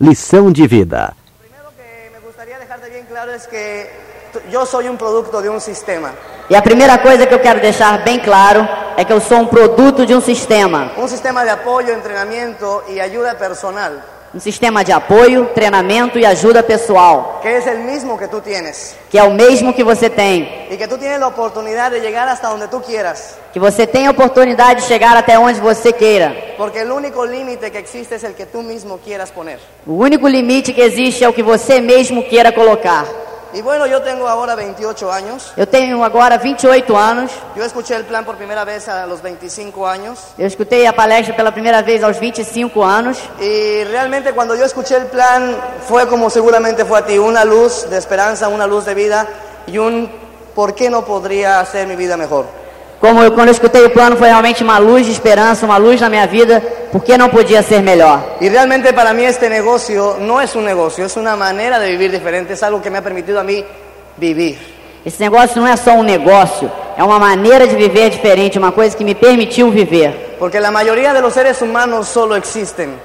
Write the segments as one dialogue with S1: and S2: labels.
S1: Lição de vida.
S2: E a primeira coisa que eu quero deixar bem claro é que eu sou um produto de um sistema.
S3: Un sistema de apoyo, entrenamiento y ayuda personal,
S2: Um sistema de apoio, treinamento e ajuda pessoal,
S3: que es el mismo que tú tienes.
S2: que é o mesmo que você tem.
S3: Y que tú tienes la oportunidad de llegar hasta donde tú quieras.
S2: Que você tem a oportunidade de chegar até onde você queira.
S3: Porque el único límite que existe es el que tú mismo quieras poner.
S2: O único limite que existe é o que você mesmo queira colocar.
S3: Y bueno, yo tengo ahora 28 años.
S2: Eu tenho agora 28 anos.
S3: Yo escuché el plan por primera vez a los 25 años.
S2: Eu escutei a palestra pela primeira vez aos 25 anos.
S3: Y realmente cuando yo escuché el plan fue como seguramente fue a ti, una luz de esperanza, una luz de vida y un por qué no podría hacer mi vida mejor.
S2: Como eu, quando eu escutei o plano, foi realmente uma luz de esperança, uma luz na minha vida, porque não podia ser melhor.
S3: Y realmente para mí este negocio no es un negocio, es una manera de vivir diferente, es algo que me ha permitido a mí vivir.
S2: Esse negócio não é só um negócio, é uma maneira de viver diferente, uma coisa que me permitiu viver.
S3: Porque la mayoría de los seres humanos solo existen,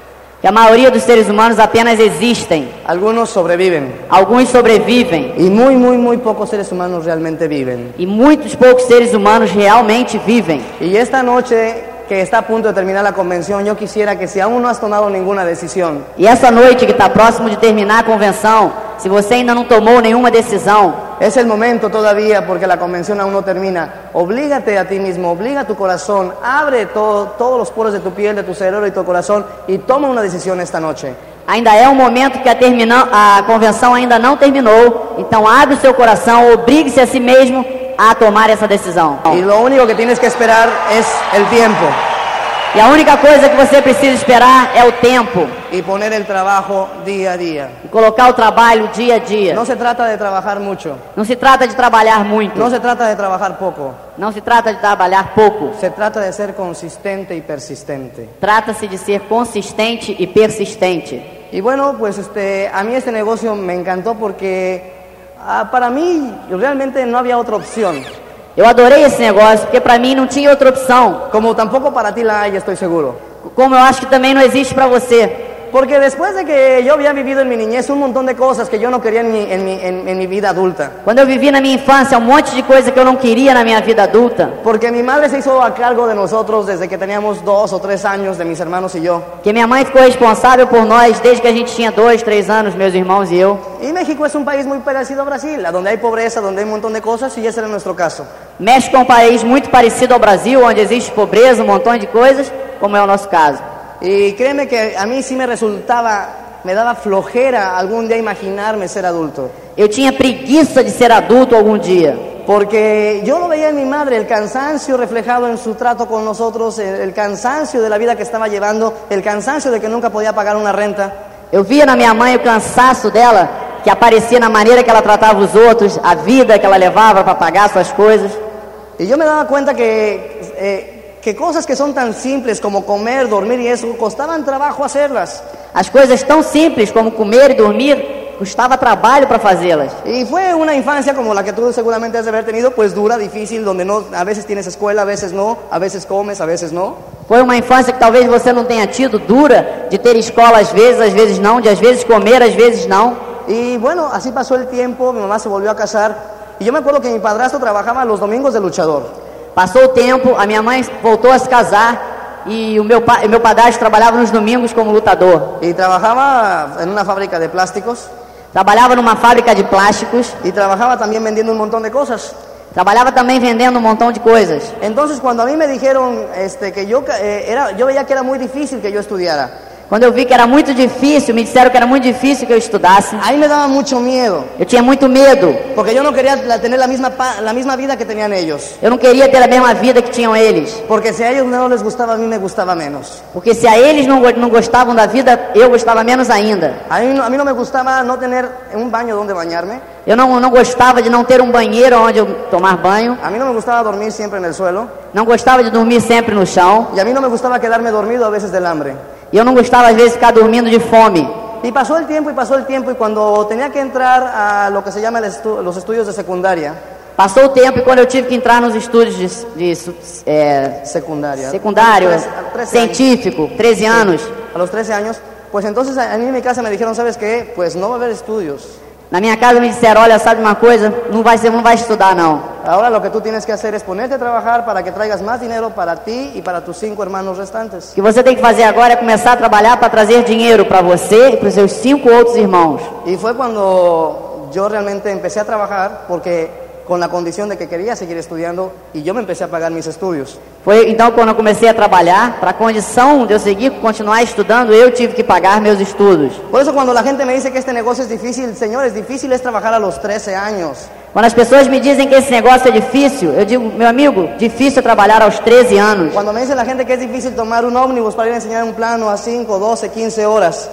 S2: Que a maioria dos seres humanos apenas existem,
S3: algunos sobreviven
S2: alguns sobrevivem
S3: y muy, muy, muy pocos seres humanos realmente viven.
S2: e muitos poucos seres humanos realmente vivem.
S3: Y esta noche que está a punto de terminar la convención, yo quisiera que si aún no has tomado ninguna decisión,
S2: E essa noite que está próximo de terminar a convenção, se você ainda não tomou nenhuma decisão,
S3: Es el momento todavía porque la convención aún no termina. Oblígate a ti mismo, obliga a tu corazón, abre todo- todos los poros de tu piel, de tu cerebro y tu corazón y toma una decisión esta noche.
S2: ainda é um momento que a, termina, a convenção ainda não terminou. Então abre o seu coração, obrigue-se a si mesmo a tomar essa decisão.
S3: Y lo único que tienes que esperar es el tiempo
S2: E a única coisa que você precisa esperar é o tempo.
S3: y poner el trabajo día a día.
S2: E colocar o trabalho dia a dia.
S3: No se trata de trabajar mucho,
S2: Não se trata de trabalhar muito.
S3: no se trata de trabajar poco,
S2: Não se trata de trabalhar pouco.
S3: se trata de ser consistente y persistente.
S2: Trata-se de ser consistente e persistente.
S3: Y bueno, pues este, a mí este negocio me encantó porque ah, para mí realmente no había otra opción.
S2: Eu adorei esse negócio porque para mim não tinha outra opção.
S3: Como tampoco para ti la hay, estoy seguro.
S2: Como eu acho que também não existe para você.
S3: Porque después de que yo había vivido en mi niñez un montón de cosas que yo no quería en mi, en mi, en- en mi vida adulta.
S2: Quando eu vivi na minha infância um monte de coisa que eu não queria na minha vida adulta,
S3: Porque mi madre se hizo a cargo de nosotros desde que teníamos dos o tres años, de mis hermanos y yo.
S2: que minha mãe ficou responsável por nós desde que a gente tinha dois, três anos, meus irmãos e eu.
S3: Y México es un país muy parecido a Brasil, a donde hay pobreza, donde hay un montón de cosas y ese era nuestro caso.
S2: México é um país muito parecido ao Brasil, onde existe pobreza, um montão de coisas, como é o nosso caso.
S3: Y créeme que a mí sí me resultaba, me daba flojera algún día imaginarme ser adulto.
S2: Eu tinha preguiça de ser adulto algum dia,
S3: Porque yo lo veía en mi madre, el cansancio reflejado en su trato con nosotros, el, cansancio de la vida que estaba llevando, el cansancio de que nunca podía pagar una renta.
S2: Eu via na minha mãe o cansaço dela, que aparecia na maneira que ela tratava os outros, a vida que ela levava para pagar suas coisas.
S3: Y yo me daba cuenta que, eh, que cosas que son tan simples como comer, dormir y eso, costaban trabajo hacerlas.
S2: As coisas tão simples como comer e dormir, custava trabalho para fazê-las.
S3: Y fue una infancia como la que tú seguramente has de haber tenido, pues dura, difícil, donde no, a veces tienes escuela, a veces no, a veces comes, a veces no.
S2: Foi uma infância que talvez você não tenha tido, dura, de ter escola às vezes, às vezes não, de às vezes comer, às vezes não.
S3: Y bueno, así pasó el tiempo, mi mamá se volvió a casar. Y yo me acuerdo que mi padrastro trabajaba los domingos de luchador.
S2: Passou o tempo, a minha mãe voltou a se casar e o meu, pa, meu padrasto trabalhava nos domingos como lutador.
S3: Y trabajaba en una fábrica de plásticos.
S2: Trabalhava numa fábrica de plásticos,
S3: Y trabajaba también vendiendo un montón de cosas.
S2: trabalhava também vendendo um montão de coisas.
S3: Entonces cuando a mí me dijeron este, que ca- eh, era, yo veía que era muy difícil que yo estudiara.
S2: Quando eu vi que era muito difícil, me disseram que era muito difícil que eu estudasse.
S3: Ahí me daba mucho miedo.
S2: Eu tinha muito medo.
S3: Porque yo no quería la- tener la misma, pa- la misma vida que tenían ellos.
S2: Eu não queria ter a mesma vida que tinham eles.
S3: Porque si a ellos no les gustaba, a mí me gustaba menos.
S2: Porque se a eles não, não gostavam da vida, eu gostava menos ainda.
S3: A no- a mí no me gustaba no tener un baño donde bañarme.
S2: Eu não, não gostava de não ter um banheiro onde eu tomar banho.
S3: A mí no me gustaba dormir siempre en el suelo.
S2: Não gostava de dormir sempre no chão.
S3: Y a mí no me gustaba quedarme dormido a veces del hambre.
S2: E eu não gostava, às vezes, de ficar dormindo de fome.
S3: Y pasó el tiempo y pasó el tiempo y cuando tenía que entrar a lo que se llama el estu- los estudios de secundaria,
S2: Passou o tempo e quando eu tive que entrar nos estudos de, de é,
S3: secundaria,
S2: secundário,
S3: 13 años.
S2: científico, 13 anos,
S3: a los 13 años, Pues entonces a a mí en mi casa me dijeron, ¿sabes qué? Pues no va a haber estudios.
S2: Na minha casa me disseram, olha, sabe uma coisa? Não vai, ser, não vai estudar não.
S3: Ahora lo que tú tienes que hacer es ponerte a trabajar para que traigas más dinero para ti y para tus cinco hermanos restantes.
S2: O que você tem que fazer agora é começar a trabalhar para trazer dinheiro para você e para os seus cinco outros irmãos.
S3: Y fue cuando yo realmente empecé a trabajar porque con la condición de que quería seguir estudiando y yo me empecé a pagar mis estudios.
S2: Foi então quando eu comecei a trabalhar, para a condição de eu seguir, continuar estudando, eu tive que pagar meus estudos.
S3: Por eso cuando la gente me dice que este negocio es difícil, señores, difícil es trabajar a los 13 años.
S2: Quando as pessoas me dizem que esse negócio é difícil, eu digo, meu amigo, difícil é trabalhar aos 13 anos.
S3: Cuando me dice la gente que es difícil tomar un ómnibus para ir a enseñar un plano a 5, 12, 15 horas,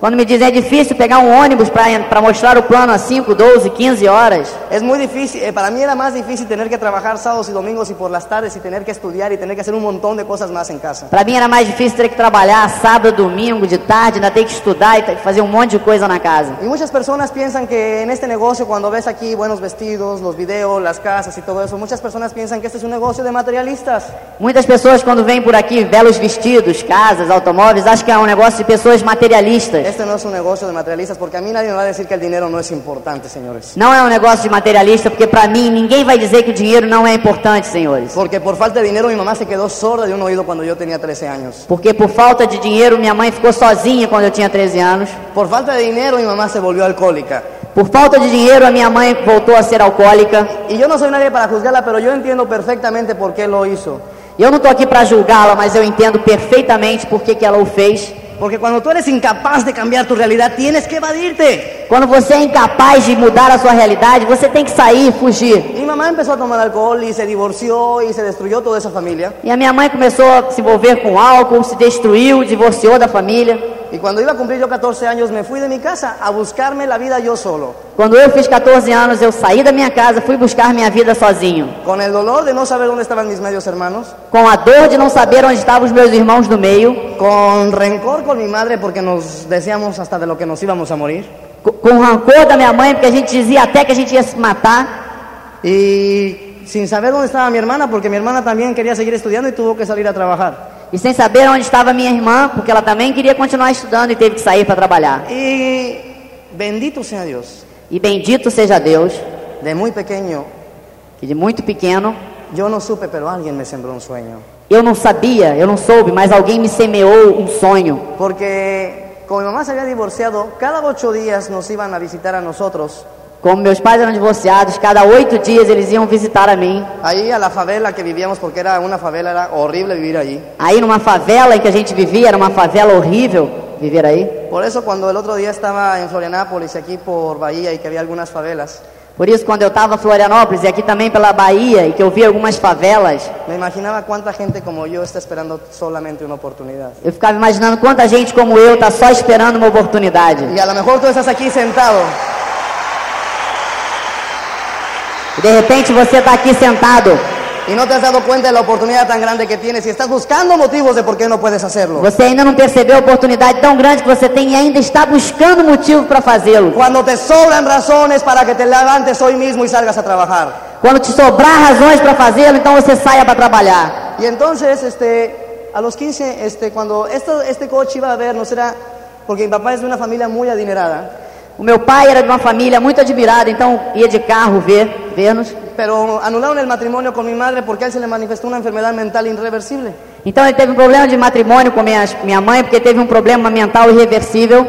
S2: Quando me dizem é difícil pegar um ônibus para mostrar o plano a 5, 12, 15 horas.
S3: es muy difícil, eh, para mí era más difícil tener que trabajar sábados y domingos y por las tardes y tener que estudiar y tener que hacer un montón de cosas más en casa.
S2: Para mim era mais difícil ter que trabalhar sábado, domingo, de tarde, ainda ter que estudar e ter fazer um monte de coisa na casa.
S3: Y muchas personas piensan que en este negocio, cuando ves aquí buenos vestidos, los videos, las casas y todo eso, muchas personas piensan que este es un negocio de materialistas.
S2: Muitas pessoas quando vêm por aqui, belos vestidos, casas, automóveis, acham que é um negócio de pessoas materialistas.
S3: Este no es un negocio de materialistas porque a mí nadie me va a decir que el dinero no es importante, señores.
S2: Não é um negócio de materialista, porque para mim ninguém vai dizer que o dinheiro não é importante, senhores.
S3: Porque por falta de dinero mi mamá se quedó sorda de un oído cuando yo tenía 13 años.
S2: Porque por falta de dinheiro minha mãe ficou sozinha quando eu tinha 13 anos.
S3: Por falta de dinero mi mamá se volvió alcohólica.
S2: Por falta de dinheiro a minha mãe voltou a ser alcoólica.
S3: Y yo no soy nadie para juzgarla, pero yo entiendo perfectamente por qué lo hizo.
S2: E eu não estou aqui para julgá-la, mas eu entendo perfeitamente por que, que ela o fez.
S3: Porque cuando tú eres incapaz de cambiar tu realidad, tienes que evadirte.
S2: Quando você é incapaz de mudar a sua realidade, você tem que sair, fugir.
S3: Mi mamá empezó a tomar alcohol y se divorció y se destruyó toda esa familia.
S2: E a minha mãe começou a se envolver com álcool, se destruiu, divorciou da família.
S3: Y cuando iba a cumplir yo 14 años, me fui de mi casa a buscarme la vida yo solo.
S2: Quando eu fiz 14 anos, eu saí da minha casa, fui buscar minha vida sozinho.
S3: Con el dolor de no saber dónde estaban mis medios hermanos.
S2: Com a dor de não saber onde estavam os meus irmãos do meio.
S3: Con rencor con mi madre porque nos decíamos hasta de lo que nos íbamos a morir.
S2: co- Com rancor da minha mãe, porque a gente dizia até que a gente ia se matar.
S3: Y sin saber dónde estaba mi hermana porque mi hermana también quería seguir estudiando y tuvo que salir a trabajar.
S2: E sem saber onde estava minha irmã, porque ela também queria continuar estudando e teve que sair para trabalhar.
S3: Y bendito sea Dios.
S2: E bendito seja Deus,
S3: De muy pequeño
S2: que de muito pequeno
S3: yo no supe, pero alguien me sembró un sueño.
S2: eu não sabia, eu não soube, mas alguém me semeou um sonho.
S3: Porque como mi mamá se había divorciado, cada ocho días nos iban a visitar a nosotros.
S2: Como meus pais eram divorciados, cada oito dias eles iam visitar a mim.
S3: Ahí a la favela que vivíamos, porque era una favela, era horrible vivir allí.
S2: Aí numa favela em que a gente vivia, era uma favela horrível viver aí.
S3: Por eso cuando el otro día estaba en Florianápolis, aquí por Bahía, y que había algunas favelas,
S2: Por isso, quando eu estava em Florianópolis e aqui também pela Bahia, e que eu vi algumas favelas,
S3: me imaginaba cuánta gente como yo está esperando solamente una oportunidad.
S2: eu ficava imaginando quanta gente como eu está só esperando uma oportunidade.
S3: Y a lo mejor tú estás aquí sentado
S2: E de repente você está aqui sentado,
S3: y no te has dado cuenta de la oportunidad tan grande que tienes y estás buscando motivos de por qué no puedes hacerlo.
S2: você ainda não percebeu a oportunidade tão grande que você tem e ainda está buscando motivo para fazê-lo.
S3: Cuando te sobran razones para que te levantes hoy mismo y salgas a trabajar.
S2: Quando te sobrar razões para fazê-lo, então você saia para trabalhar.
S3: Y entonces, este, a los 15, este, cuando esto, este coche iba a vernos, era porque mi papá es de una familia muy adinerada,
S2: O meu pai era de uma família muito admirada, então ia de carro ver, ver-nos.
S3: pero anularon el matrimonio con mi madre porque a él se le manifestó una enfermedad mental irreversible.
S2: Então ele teve um problema de matrimônio com minha, minha mãe, porque teve um problema mental irreversível.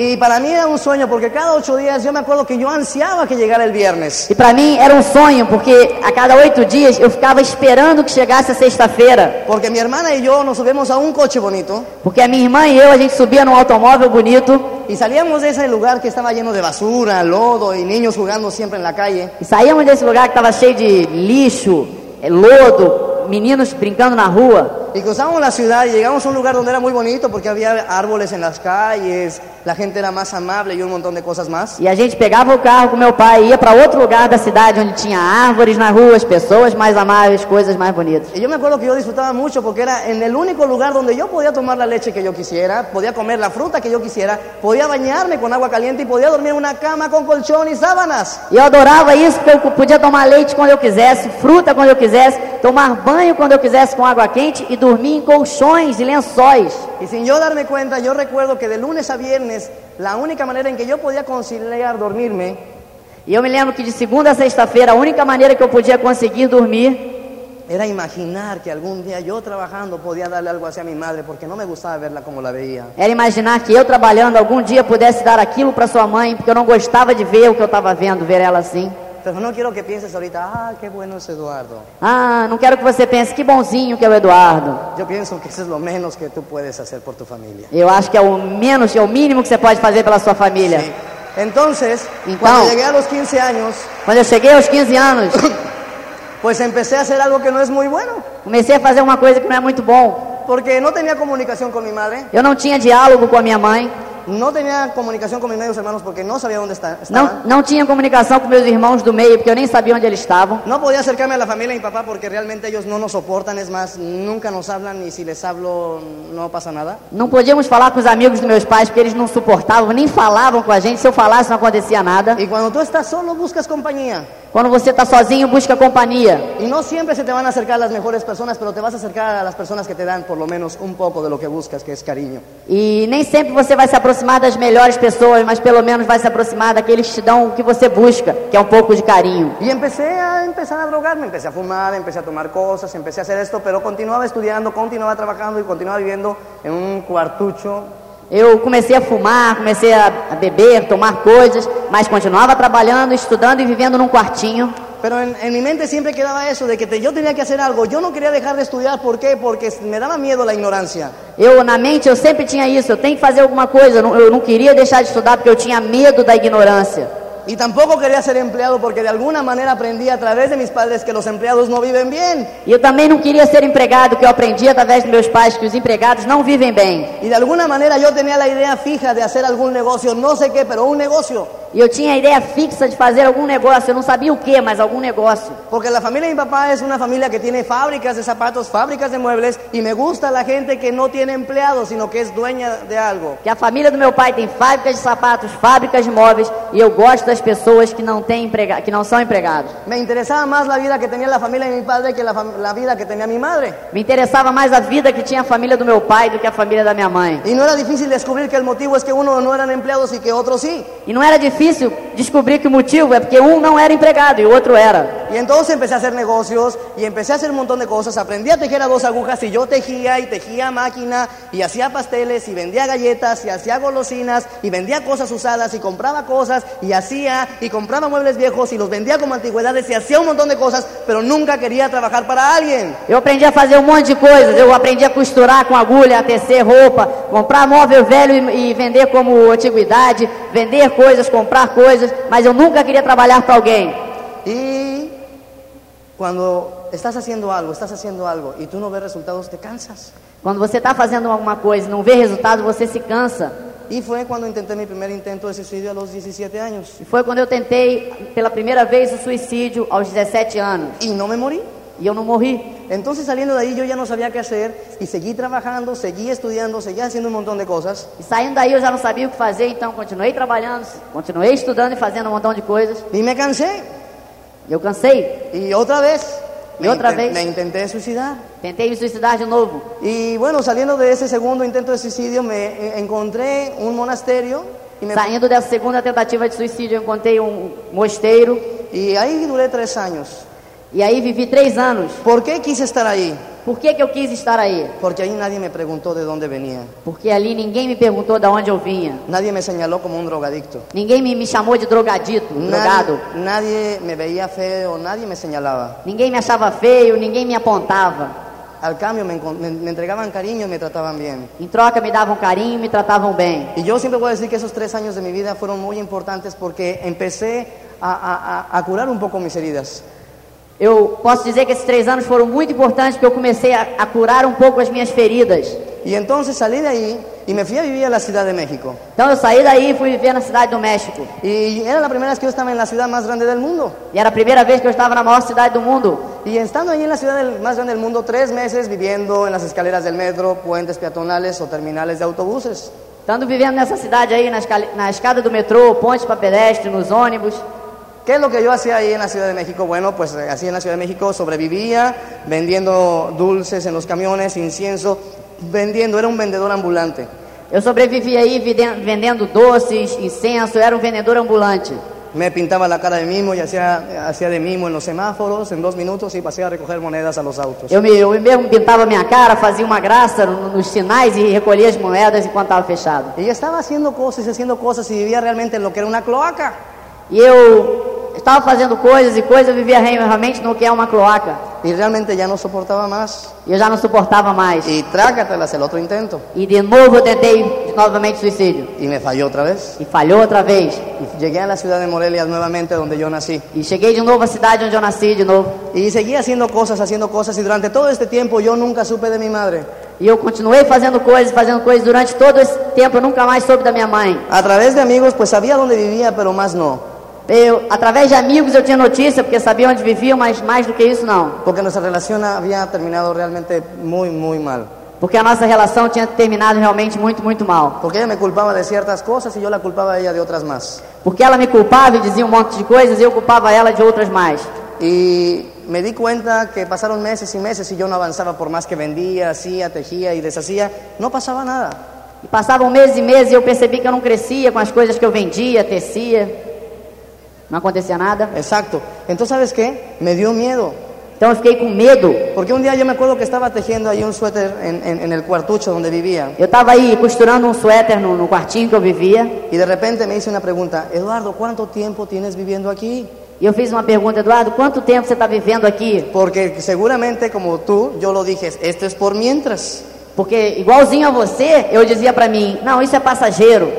S3: Y para mí era un sueño porque cada ocho días yo me acuerdo que yo ansiaba que llegara el viernes.
S2: E para mim era um sonho, porque a cada oito dias eu ficava esperando que chegasse a sexta-feira.
S3: Porque mi hermana y yo nos subimos a un coche bonito
S2: Porque a minha irmã e eu, a gente subia num automóvel bonito
S3: y salíamos de ese lugar que estaba lleno de basura, lodo y niños jugando siempre en la calle.
S2: e saíamos desse lugar que estava cheio de lixo, eh, lodo, meninos brincando na rua.
S3: Y cruzamos la ciudad y llegamos a un lugar donde era muy bonito porque había árboles en las calles, la gente era más amable y un montón de cosas más.
S2: E a gente pegava o carro com meu pai e ia para outro lugar da cidade onde tinha árvores na rua, as pessoas mais amáveis, coisas mais bonitas.
S3: Y yo me acuerdo que yo disfrutaba mucho porque era en el único lugar donde yo podía tomar la leche que yo quisiera, podía comer la fruta que yo quisiera, podía bañarme con agua caliente y podía dormir en una cama con colchón y sábanas.
S2: E eu adorava isso porque eu podia tomar leite quando eu quisesse, fruta quando eu quisesse, tomar banho quando eu quisesse com água quente e dormia em colchões e lençóis.
S3: Y sin yo darme cuenta, yo recuerdo que de lunes a viernes, la única manera en que yo podía conciliar dormirme
S2: E eu me lembro que de segunda a sexta-feira, a única maneira que eu podia conseguir dormir
S3: era imaginar que algún día yo trabajando podía darle algo así a mi madre porque no me gustaba verla como la veía.
S2: era imaginar que eu trabalhando algum dia pudesse dar aquilo para sua mãe, porque eu não gostava de ver o que eu estava vendo, ver ela assim.
S3: Pero no quiero que pienses ahorita, ah, qué bueno es Eduardo.
S2: Ah, não quero que você pense que bonzinho que é o Eduardo.
S3: Yo pienso que eso es lo menos que tú puedes hacer por tu familia.
S2: Eu acho que é o menos, é o mínimo que você pode fazer pela sua família.
S3: Sí. Entonces,
S2: Entonces-
S3: cuando llegué a los 15 años,
S2: Quando eu cheguei aos 15 anos,
S3: pues empecé a hacer algo que no es muy bueno,
S2: comecei a fazer uma coisa que não é muito bom.
S3: porque no tenía comunicación con mi madre,
S2: Eu não tinha diálogo com a minha mãe,
S3: no tenía comunicación con mis medios hermanos porque no sabía dónde está-
S2: não, não tinha comunicação com meus irmãos do meio, porque eu nem sabia onde eles estavam.
S3: No podía acercarme a la familia de mi papá porque realmente ellos no nos soportan, es más, nunca nos hablan y si les hablo no pasa nada.
S2: Não podíamos falar com os amigos dos meus pais, porque eles não suportavam, nem falavam com a gente. Se eu falasse, não acontecia nada.
S3: Y cuando tú estás solo buscas compañía
S2: Quando você está sozinho, busca companhia.
S3: y no siempre se te a acercar las mejores personas, pero te vas acercar a las personas que te dan por lo menos un poco de lo que buscas, que es cariño.
S2: E nem sempre você vai se aproximar das melhores pessoas, mas pelo menos vai se aproximar daqueles que te dão o que você busca, que é um pouco de carinho.
S3: Y empecé a empezar a drogarme, empecé a fumar, empecé a tomar cosas, empecé a hacer esto, pero continuaba estudiando, continuaba trabajando y continuaba viviendo en un cuartucho
S2: Eu comecei a fumar, comecei a beber, tomar coisas, mas continuava trabalhando, estudando e vivendo num quartinho.
S3: Pero en, en mi mente siempre quedaba eso, de que te- yo tenía que hacer algo. Yo no quería dejar de estudiar, ¿por qué? Porque me daba miedo la ignorancia.
S2: Eu, na mente, eu sempre tinha isso, eu tenho que fazer alguma coisa, eu não, eu não queria deixar de estudar porque eu tinha medo da ignorância.
S3: Y tampoco quería ser empleado porque de alguna manera aprendí a través de mis padres que los empleados no viven bien.
S2: E eu também não queria ser empregado, que eu aprendi através dos meus pais que os empregados não vivem bem.
S3: Y de alguna manera yo tenía la idea fija de hacer algún negocio, no sé qué, pero un negocio.
S2: E eu tinha a ideia fixa de fazer algum negócio, eu não sabia o que, mas algum negócio.
S3: Porque la familia de mi papá es una familia que tiene fábricas de zapatos, fábricas de muebles, y me gusta la gente que no tiene empleados, sino que es dueña de algo.
S2: Que a família do meu pai tem fábricas de sapatos, fábricas de móveis, e eu gosto das pessoas que não têm emprega que não são empregados.
S3: Me interesaba más la vida que tenía la familia de mi padre que la vida que tenía mi madre.
S2: Me interessava mais a vida que tinha a família do meu pai do que a família da minha mãe.
S3: Y no era difícil descubrir que el motivo es que uno no eran empleados y que otros sí.
S2: E não era difícil difícil descobrir que o motivo é porque um não era empregado e o outro era.
S3: Y entonces empecé a hacer negocios y empecé a hacer un montón de cosas. Aprendí a tejer a dos agujas y yo tejía y tejía a máquina y hacía pasteles y vendía galletas y hacía golosinas y vendía cosas usadas y compraba cosas y hacía y compraba muebles viejos y los vendía como antigüedades y hacía un montón de cosas, pero nunca quería trabajar para alguien.
S2: Eu aprendi a fazer um monte de coisas. Eu aprendi a costurar com agulha, a tecer roupa, comprar móvel velho e, e vender como antiguidade, vender coisas, comprar coisas, mas eu nunca queria trabalhar para alguém.
S3: Y cuando estás haciendo algo, estás haciendo algo y tú no ves resultados, te cansas.
S2: Quando você está fazendo alguma coisa e não vê resultado, você se cansa.
S3: Y fue cuando intenté mi primer intento de suicidio a los 17 años.
S2: E foi quando eu tentei pela primeira vez o suicídio aos 17 anos.
S3: Y no me morí.
S2: E eu não morri.
S3: Entonces saliendo de ahí yo ya no sabía qué hacer y seguí trabajando, seguí estudiando, seguí haciendo un montón de cosas.
S2: E saindo daí eu já não sabia o que fazer, então continuei trabalhando, continuei estudando e fazendo um montão de coisas.
S3: Y me cansé.
S2: E eu cansei.
S3: Y otra vez.
S2: Y
S3: me
S2: otra
S3: inten-
S2: vez.
S3: Me intenté suicidar.
S2: Tentei me suicidar de novo.
S3: Y bueno, saliendo de ese segundo intento de suicidio me eh, encontré un monasterio y, me-
S2: Saindo dessa segunda tentativa de suicídio, eu encontrei um mosteiro.
S3: y ahí duré tres años.
S2: E aí vivi três anos.
S3: ¿Por qué quise estar ahí?
S2: Por que, que eu quis estar aí?
S3: Porque ahí nadie me preguntó de dónde venía.
S2: Porque ali ninguém me perguntou de onde eu vinha.
S3: Nadie me señaló como un drogadicto.
S2: Ninguém me, me chamou de drogadito, drogado.
S3: Nadie, nadie me veía feo, nadie me señalaba.
S2: Ninguém me achava feio, ninguém me apontava.
S3: Al cambio me, me- me entregaban cariño y me trataban bien.
S2: Em troca me davam carinho, me tratavam bem.
S3: Y yo siempre voy a decir que esos tres años de mi vida fueron muy importantes porque empecé a, a- a- a curar un poco mis heridas.
S2: Eu posso dizer que esses três anos foram muito importantes porque eu comecei a, a curar um pouco as minhas feridas.
S3: Entonces salí de ahí y me fui a vivir a la Ciudad de México.
S2: Então eu saí daí e fui viver na cidade do México.
S3: Y era la primera vez que yo estaba en la ciudad más grande del mundo.
S2: E era a primeira vez que eu estava na maior cidade do mundo.
S3: Y estando la ciudad del- más grande del mundo, tres meses viviendo en las escaleras del metro, puentes peatonales o terminales de autobuses.
S2: Estando vivendo nessa cidade aí, na, na escada do metrô, pontes para pedestre, nos ônibus.
S3: ¿Qué es lo que yo hacía ahí en la Ciudad de México? Bueno, pues eh, así en la Ciudad de México sobrevivía vendiendo dulces en los camiones, incienso, vendiendo, era un vendedor ambulante.
S2: Eu sobrevivi aí vendendo doces, incenso, eu era um vendedor ambulante.
S3: Me pintaba la cara de mimo y hacía, hacía de mimo en los semáforos en dos minutos y pasé a recoger monedas a los autos.
S2: Eu, me, eu mesmo pintava minha cara, fazia uma graça no- nos sinais e recolhia as moedas enquanto estava fechado.
S3: Y estaba haciendo cosas y haciendo cosas y vivía realmente en lo que era una cloaca.
S2: E eu estava fazendo coisas e coisas, eu vivia realmente no que é uma cloaca.
S3: Y realmente ya no soportaba más.
S2: E eu já não suportava mais.
S3: Y trácatelas el otro intento.
S2: E de novo eu tentei novamente suicídio.
S3: Y me falló otra vez.
S2: E falhou outra vez.
S3: Y llegué a la ciudad de Morelia nuevamente donde yo nací.
S2: E cheguei de novo à cidade onde eu nasci de novo.
S3: Y seguí haciendo cosas, haciendo cosas. Y durante todo este tiempo yo nunca supe de mi madre.
S2: E eu continuei fazendo coisas, fazendo coisas durante todo esse tempo. Eu nunca mais soube da minha mãe.
S3: A través de amigos pues sabía dónde vivía, pero más no.
S2: Eu, através de amigos eu tinha notícia, porque sabia onde vivia, mas mais do que isso não.
S3: Porque nuestra relación había terminado realmente muy, muy mal.
S2: Porque a nossa relação tinha terminado realmente muito, muito mal.
S3: Porque ella me culpaba de ciertas cosas y yo la culpaba a ella de otras más.
S2: Porque ela me culpava e dizia um monte de coisas e eu culpava ela de outras mais.
S3: Y me di cuenta que pasaron meses y meses y yo no avanzaba por más que vendía, hacía, tejía y deshacía. No pasaba nada.
S2: E passavam meses e meses e eu percebi que eu não crescia com as coisas que eu vendia, tecia. Não acontecia nada.
S3: Exacto. Entonces, ¿sabes qué? Me dio miedo.
S2: Então eu fiquei com medo.
S3: Porque un día yo me acuerdo que estaba tejiendo ahí un suéter en el cuartucho donde vivía.
S2: Eu estava aí costurando um suéter no, no quartinho que eu vivia.
S3: Y de repente me hice una pregunta. Eduardo, ¿cuánto tiempo tienes viviendo aquí?
S2: E eu fiz uma pergunta, Eduardo, quanto tempo você está vivendo aqui?
S3: Porque seguramente como tú, yo lo dije, esto es por mientras.
S2: Porque igualzinho a você, eu dizia para mim, não, isso é passageiro.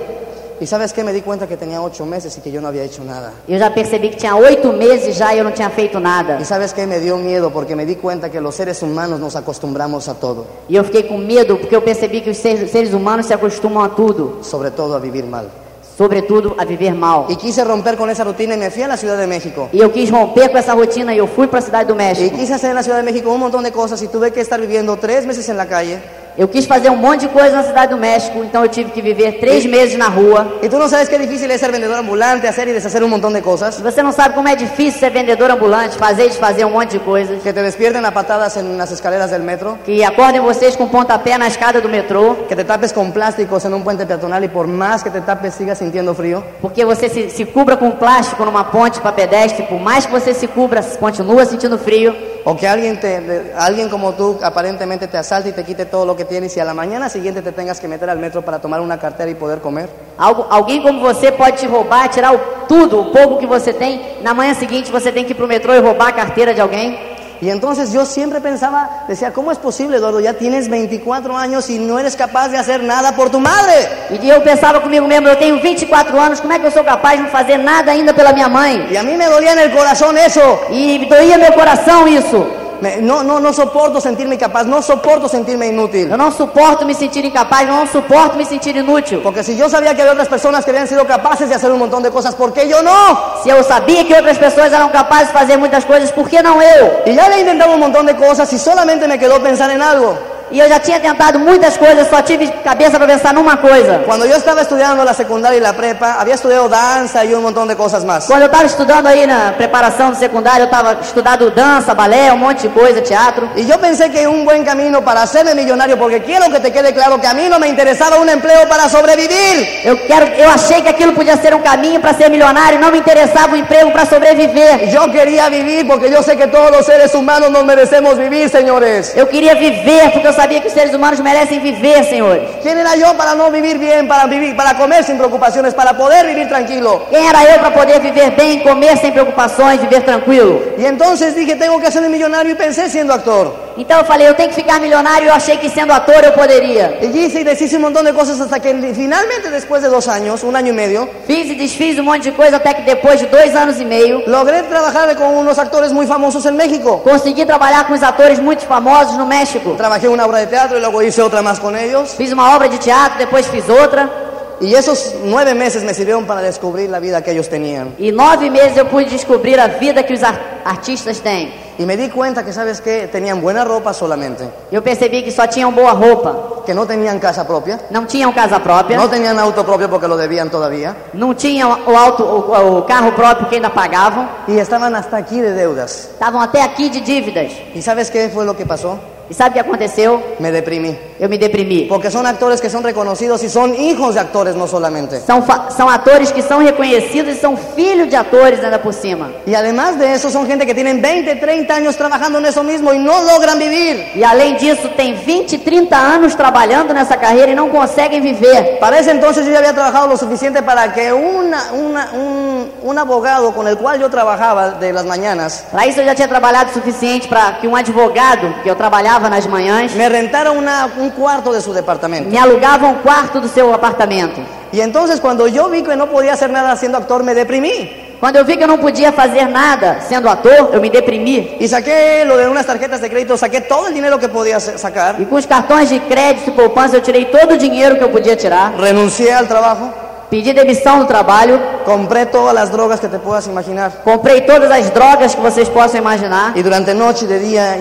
S3: Y sabes qué? Me di cuenta que tenía ocho meses y que yo no había hecho nada.
S2: Eu já percebi que tinha oito meses já e eu não tinha feito nada.
S3: Y sabes qué? Me dio miedo porque me di cuenta que los seres humanos nos acostumbramos a todo,
S2: E eu fiquei com medo porque eu percebi que os seres, humanos se acostumam a tudo,
S3: sobre todo a vivir mal.
S2: sobretudo a viver mal.
S3: Y quise romper con esa rutina y me fui a la Ciudad de México.
S2: E eu quis romper com essa rotina e eu fui para a cidade do
S3: Y
S2: México.
S3: quise hacer en la Ciudad de México un montón de cosas y tuve que estar viviendo tres meses en la calle.
S2: Eu quis fazer um monte de coisa na cidade do México, então eu tive que viver três meses na rua.
S3: Y tú no sabes qué difícil es ser vendedor ambulante, hacer y deshacer un montón de cosas.
S2: E Você não sabe como é difícil ser vendedor ambulante, fazer e desfazer um monte de coisas.
S3: Que te despierten a patadas en las escaleras del metro.
S2: Que acordem vocês com pontapé na escada do metrô,
S3: Que te tapes con plásticos en un puente peatonal y por más que te tapes sigas sintiendo frío.
S2: porque você se, se cubra com plástico numa ponte para pedestre, por mais que você se cubra, continua sentindo frio.
S3: O que alguien, te, alguien como tú aparentemente te asalte y te quite todo lo que tienes y a la mañana siguiente te tengas que meter al metro para tomar una cartera y poder comer.
S2: Algo, alguém como você pode te roubar, tirar o, tudo, o pouco que você tem. Na manhã seguinte você tem que ir pro metrô e roubar a carteira de alguém.
S3: Y entonces yo siempre pensaba, decía, ¿cómo es posible, Eduardo? Ya tienes 24 años y no eres capaz de hacer nada por tu madre.
S2: E eu pensava comigo mesmo, eu tenho 24 anos, como é que eu sou capaz de não fazer nada ainda pela minha mãe?
S3: Y a mí me dolía en el corazón eso.
S2: E doía meu coração isso.
S3: Me- no, no, no soporto sentirme capaz, no soporto sentirme inútil.
S2: Eu não suporto me sentir incapaz, eu não suporto me sentir inútil.
S3: Porque si yo sabía que había otras personas que habían sido capaces de hacer un montón de cosas, ¿por qué yo no?
S2: Se eu sabia que outras pessoas eram capazes de fazer muitas coisas, por que não eu?
S3: Y ya había intentado un montón de cosas y solamente me quedó pensar en algo.
S2: E eu já tinha tentado muitas coisas, só tive cabeça para pensar numa coisa.
S3: Cuando yo estaba estudiando la secundaria y la prepa, había estudiado danza y un montón de cosas más.
S2: Quando eu estava estudando aí na preparação do secundário, eu estava estudando dança, balé, um monte de coisa, teatro.
S3: Y yo pensé que un buen camino para hacerme millonario, porque quiero que te quede claro que a mí no me interesaba un empleo para sobrevivir.
S2: Eu quero, eu achei que aquilo podia ser um caminho para ser milionário, não me interessava o emprego para sobreviver.
S3: Yo quería vivir porque yo sé que todos los seres humanos nos merecemos vivir, señores.
S2: Eu queria viver, porque eu sabia que os seres humanos merecem viver, senhores.
S3: ¿Quién era yo para no vivir bien, para vivir, para comer sin preocupaciones, para poder vivir tranquilo?
S2: Quem era eu para poder viver bem, comer sem preocupações, viver tranquilo?
S3: Y entonces dije, tengo que hacerme millonario y pensé siendo actor.
S2: Então eu falei, eu tenho que ficar milionário, eu achei que sendo ator eu poderia.
S3: Y hice y deshice un montón de cosas hasta que finalmente después de dos años, un año y medio,
S2: Fiz e desfiz um monte de coisa até que depois de dois anos e meio,
S3: logré trabajar con unos actores muy famosos en México.
S2: consegui trabalhar com os atores muito famosos no México.
S3: Trabajé una obra de teatro y luego hice otra más con ellos.
S2: Fiz uma obra de teatro, depois fiz outra.
S3: Y esos nueve meses me sirvieron para descubrir la vida que ellos tenían.
S2: E nove meses eu pude descobrir a vida que os ar- artistas têm.
S3: Y me di cuenta que, ¿sabes qué? Tenían buena ropa solamente,
S2: Eu percebi que só tinham boa roupa,
S3: que no tenían casa propia,
S2: não tinham casa própria,
S3: no tenían auto propio porque lo debían todavía,
S2: não tinham o, auto, o, o carro próprio que ainda pagavam,
S3: y estaban hasta aquí de deudas.
S2: estavam até aqui de dívidas.
S3: ¿Y sabes qué fue lo que pasó?
S2: E sabe o que aconteceu?
S3: Me deprimí.
S2: Eu me deprimi.
S3: Porque son actores que son reconocidos y son hijos de actores no solamente.
S2: São, são atores que são reconhecidos e são filhos de atores ainda por cima.
S3: Además de eso son gente que tienen 20, 30 años trabajando en eso mismo y no logran vivir.
S2: E além disso, tem 20, 30 anos trabalhando nessa carreira e não conseguem viver.
S3: Para ese entonces yo ya había trabajado lo suficiente para que una, una- un, un abogado con el cual yo trabajaba de las mañanas
S2: Para isso eu já tinha trabalhado o suficiente para que um advogado, que eu trabalhava nas manhãs,
S3: me rentara una- un cuarto de su departamento.
S2: me alugava um quarto do seu apartamento.
S3: Y entonces cuando yo vi que no podía hacer nada siendo actor, me deprimí.
S2: Quando eu vi que eu não podia fazer nada sendo ator, eu me deprimi.
S3: Y saqué lo de unas tarjetas de crédito, saqué todo el dinero que podía sa- sacar.
S2: E com os cartões de crédito e poupança, eu tirei todo o dinheiro que eu podia tirar.
S3: Renuncié al trabajo,
S2: Pedi demissão do trabalho.
S3: compré todas las drogas que te puedas imaginar.
S2: Comprei todas as drogas que vocês possam imaginar.
S3: Y durante noche y de día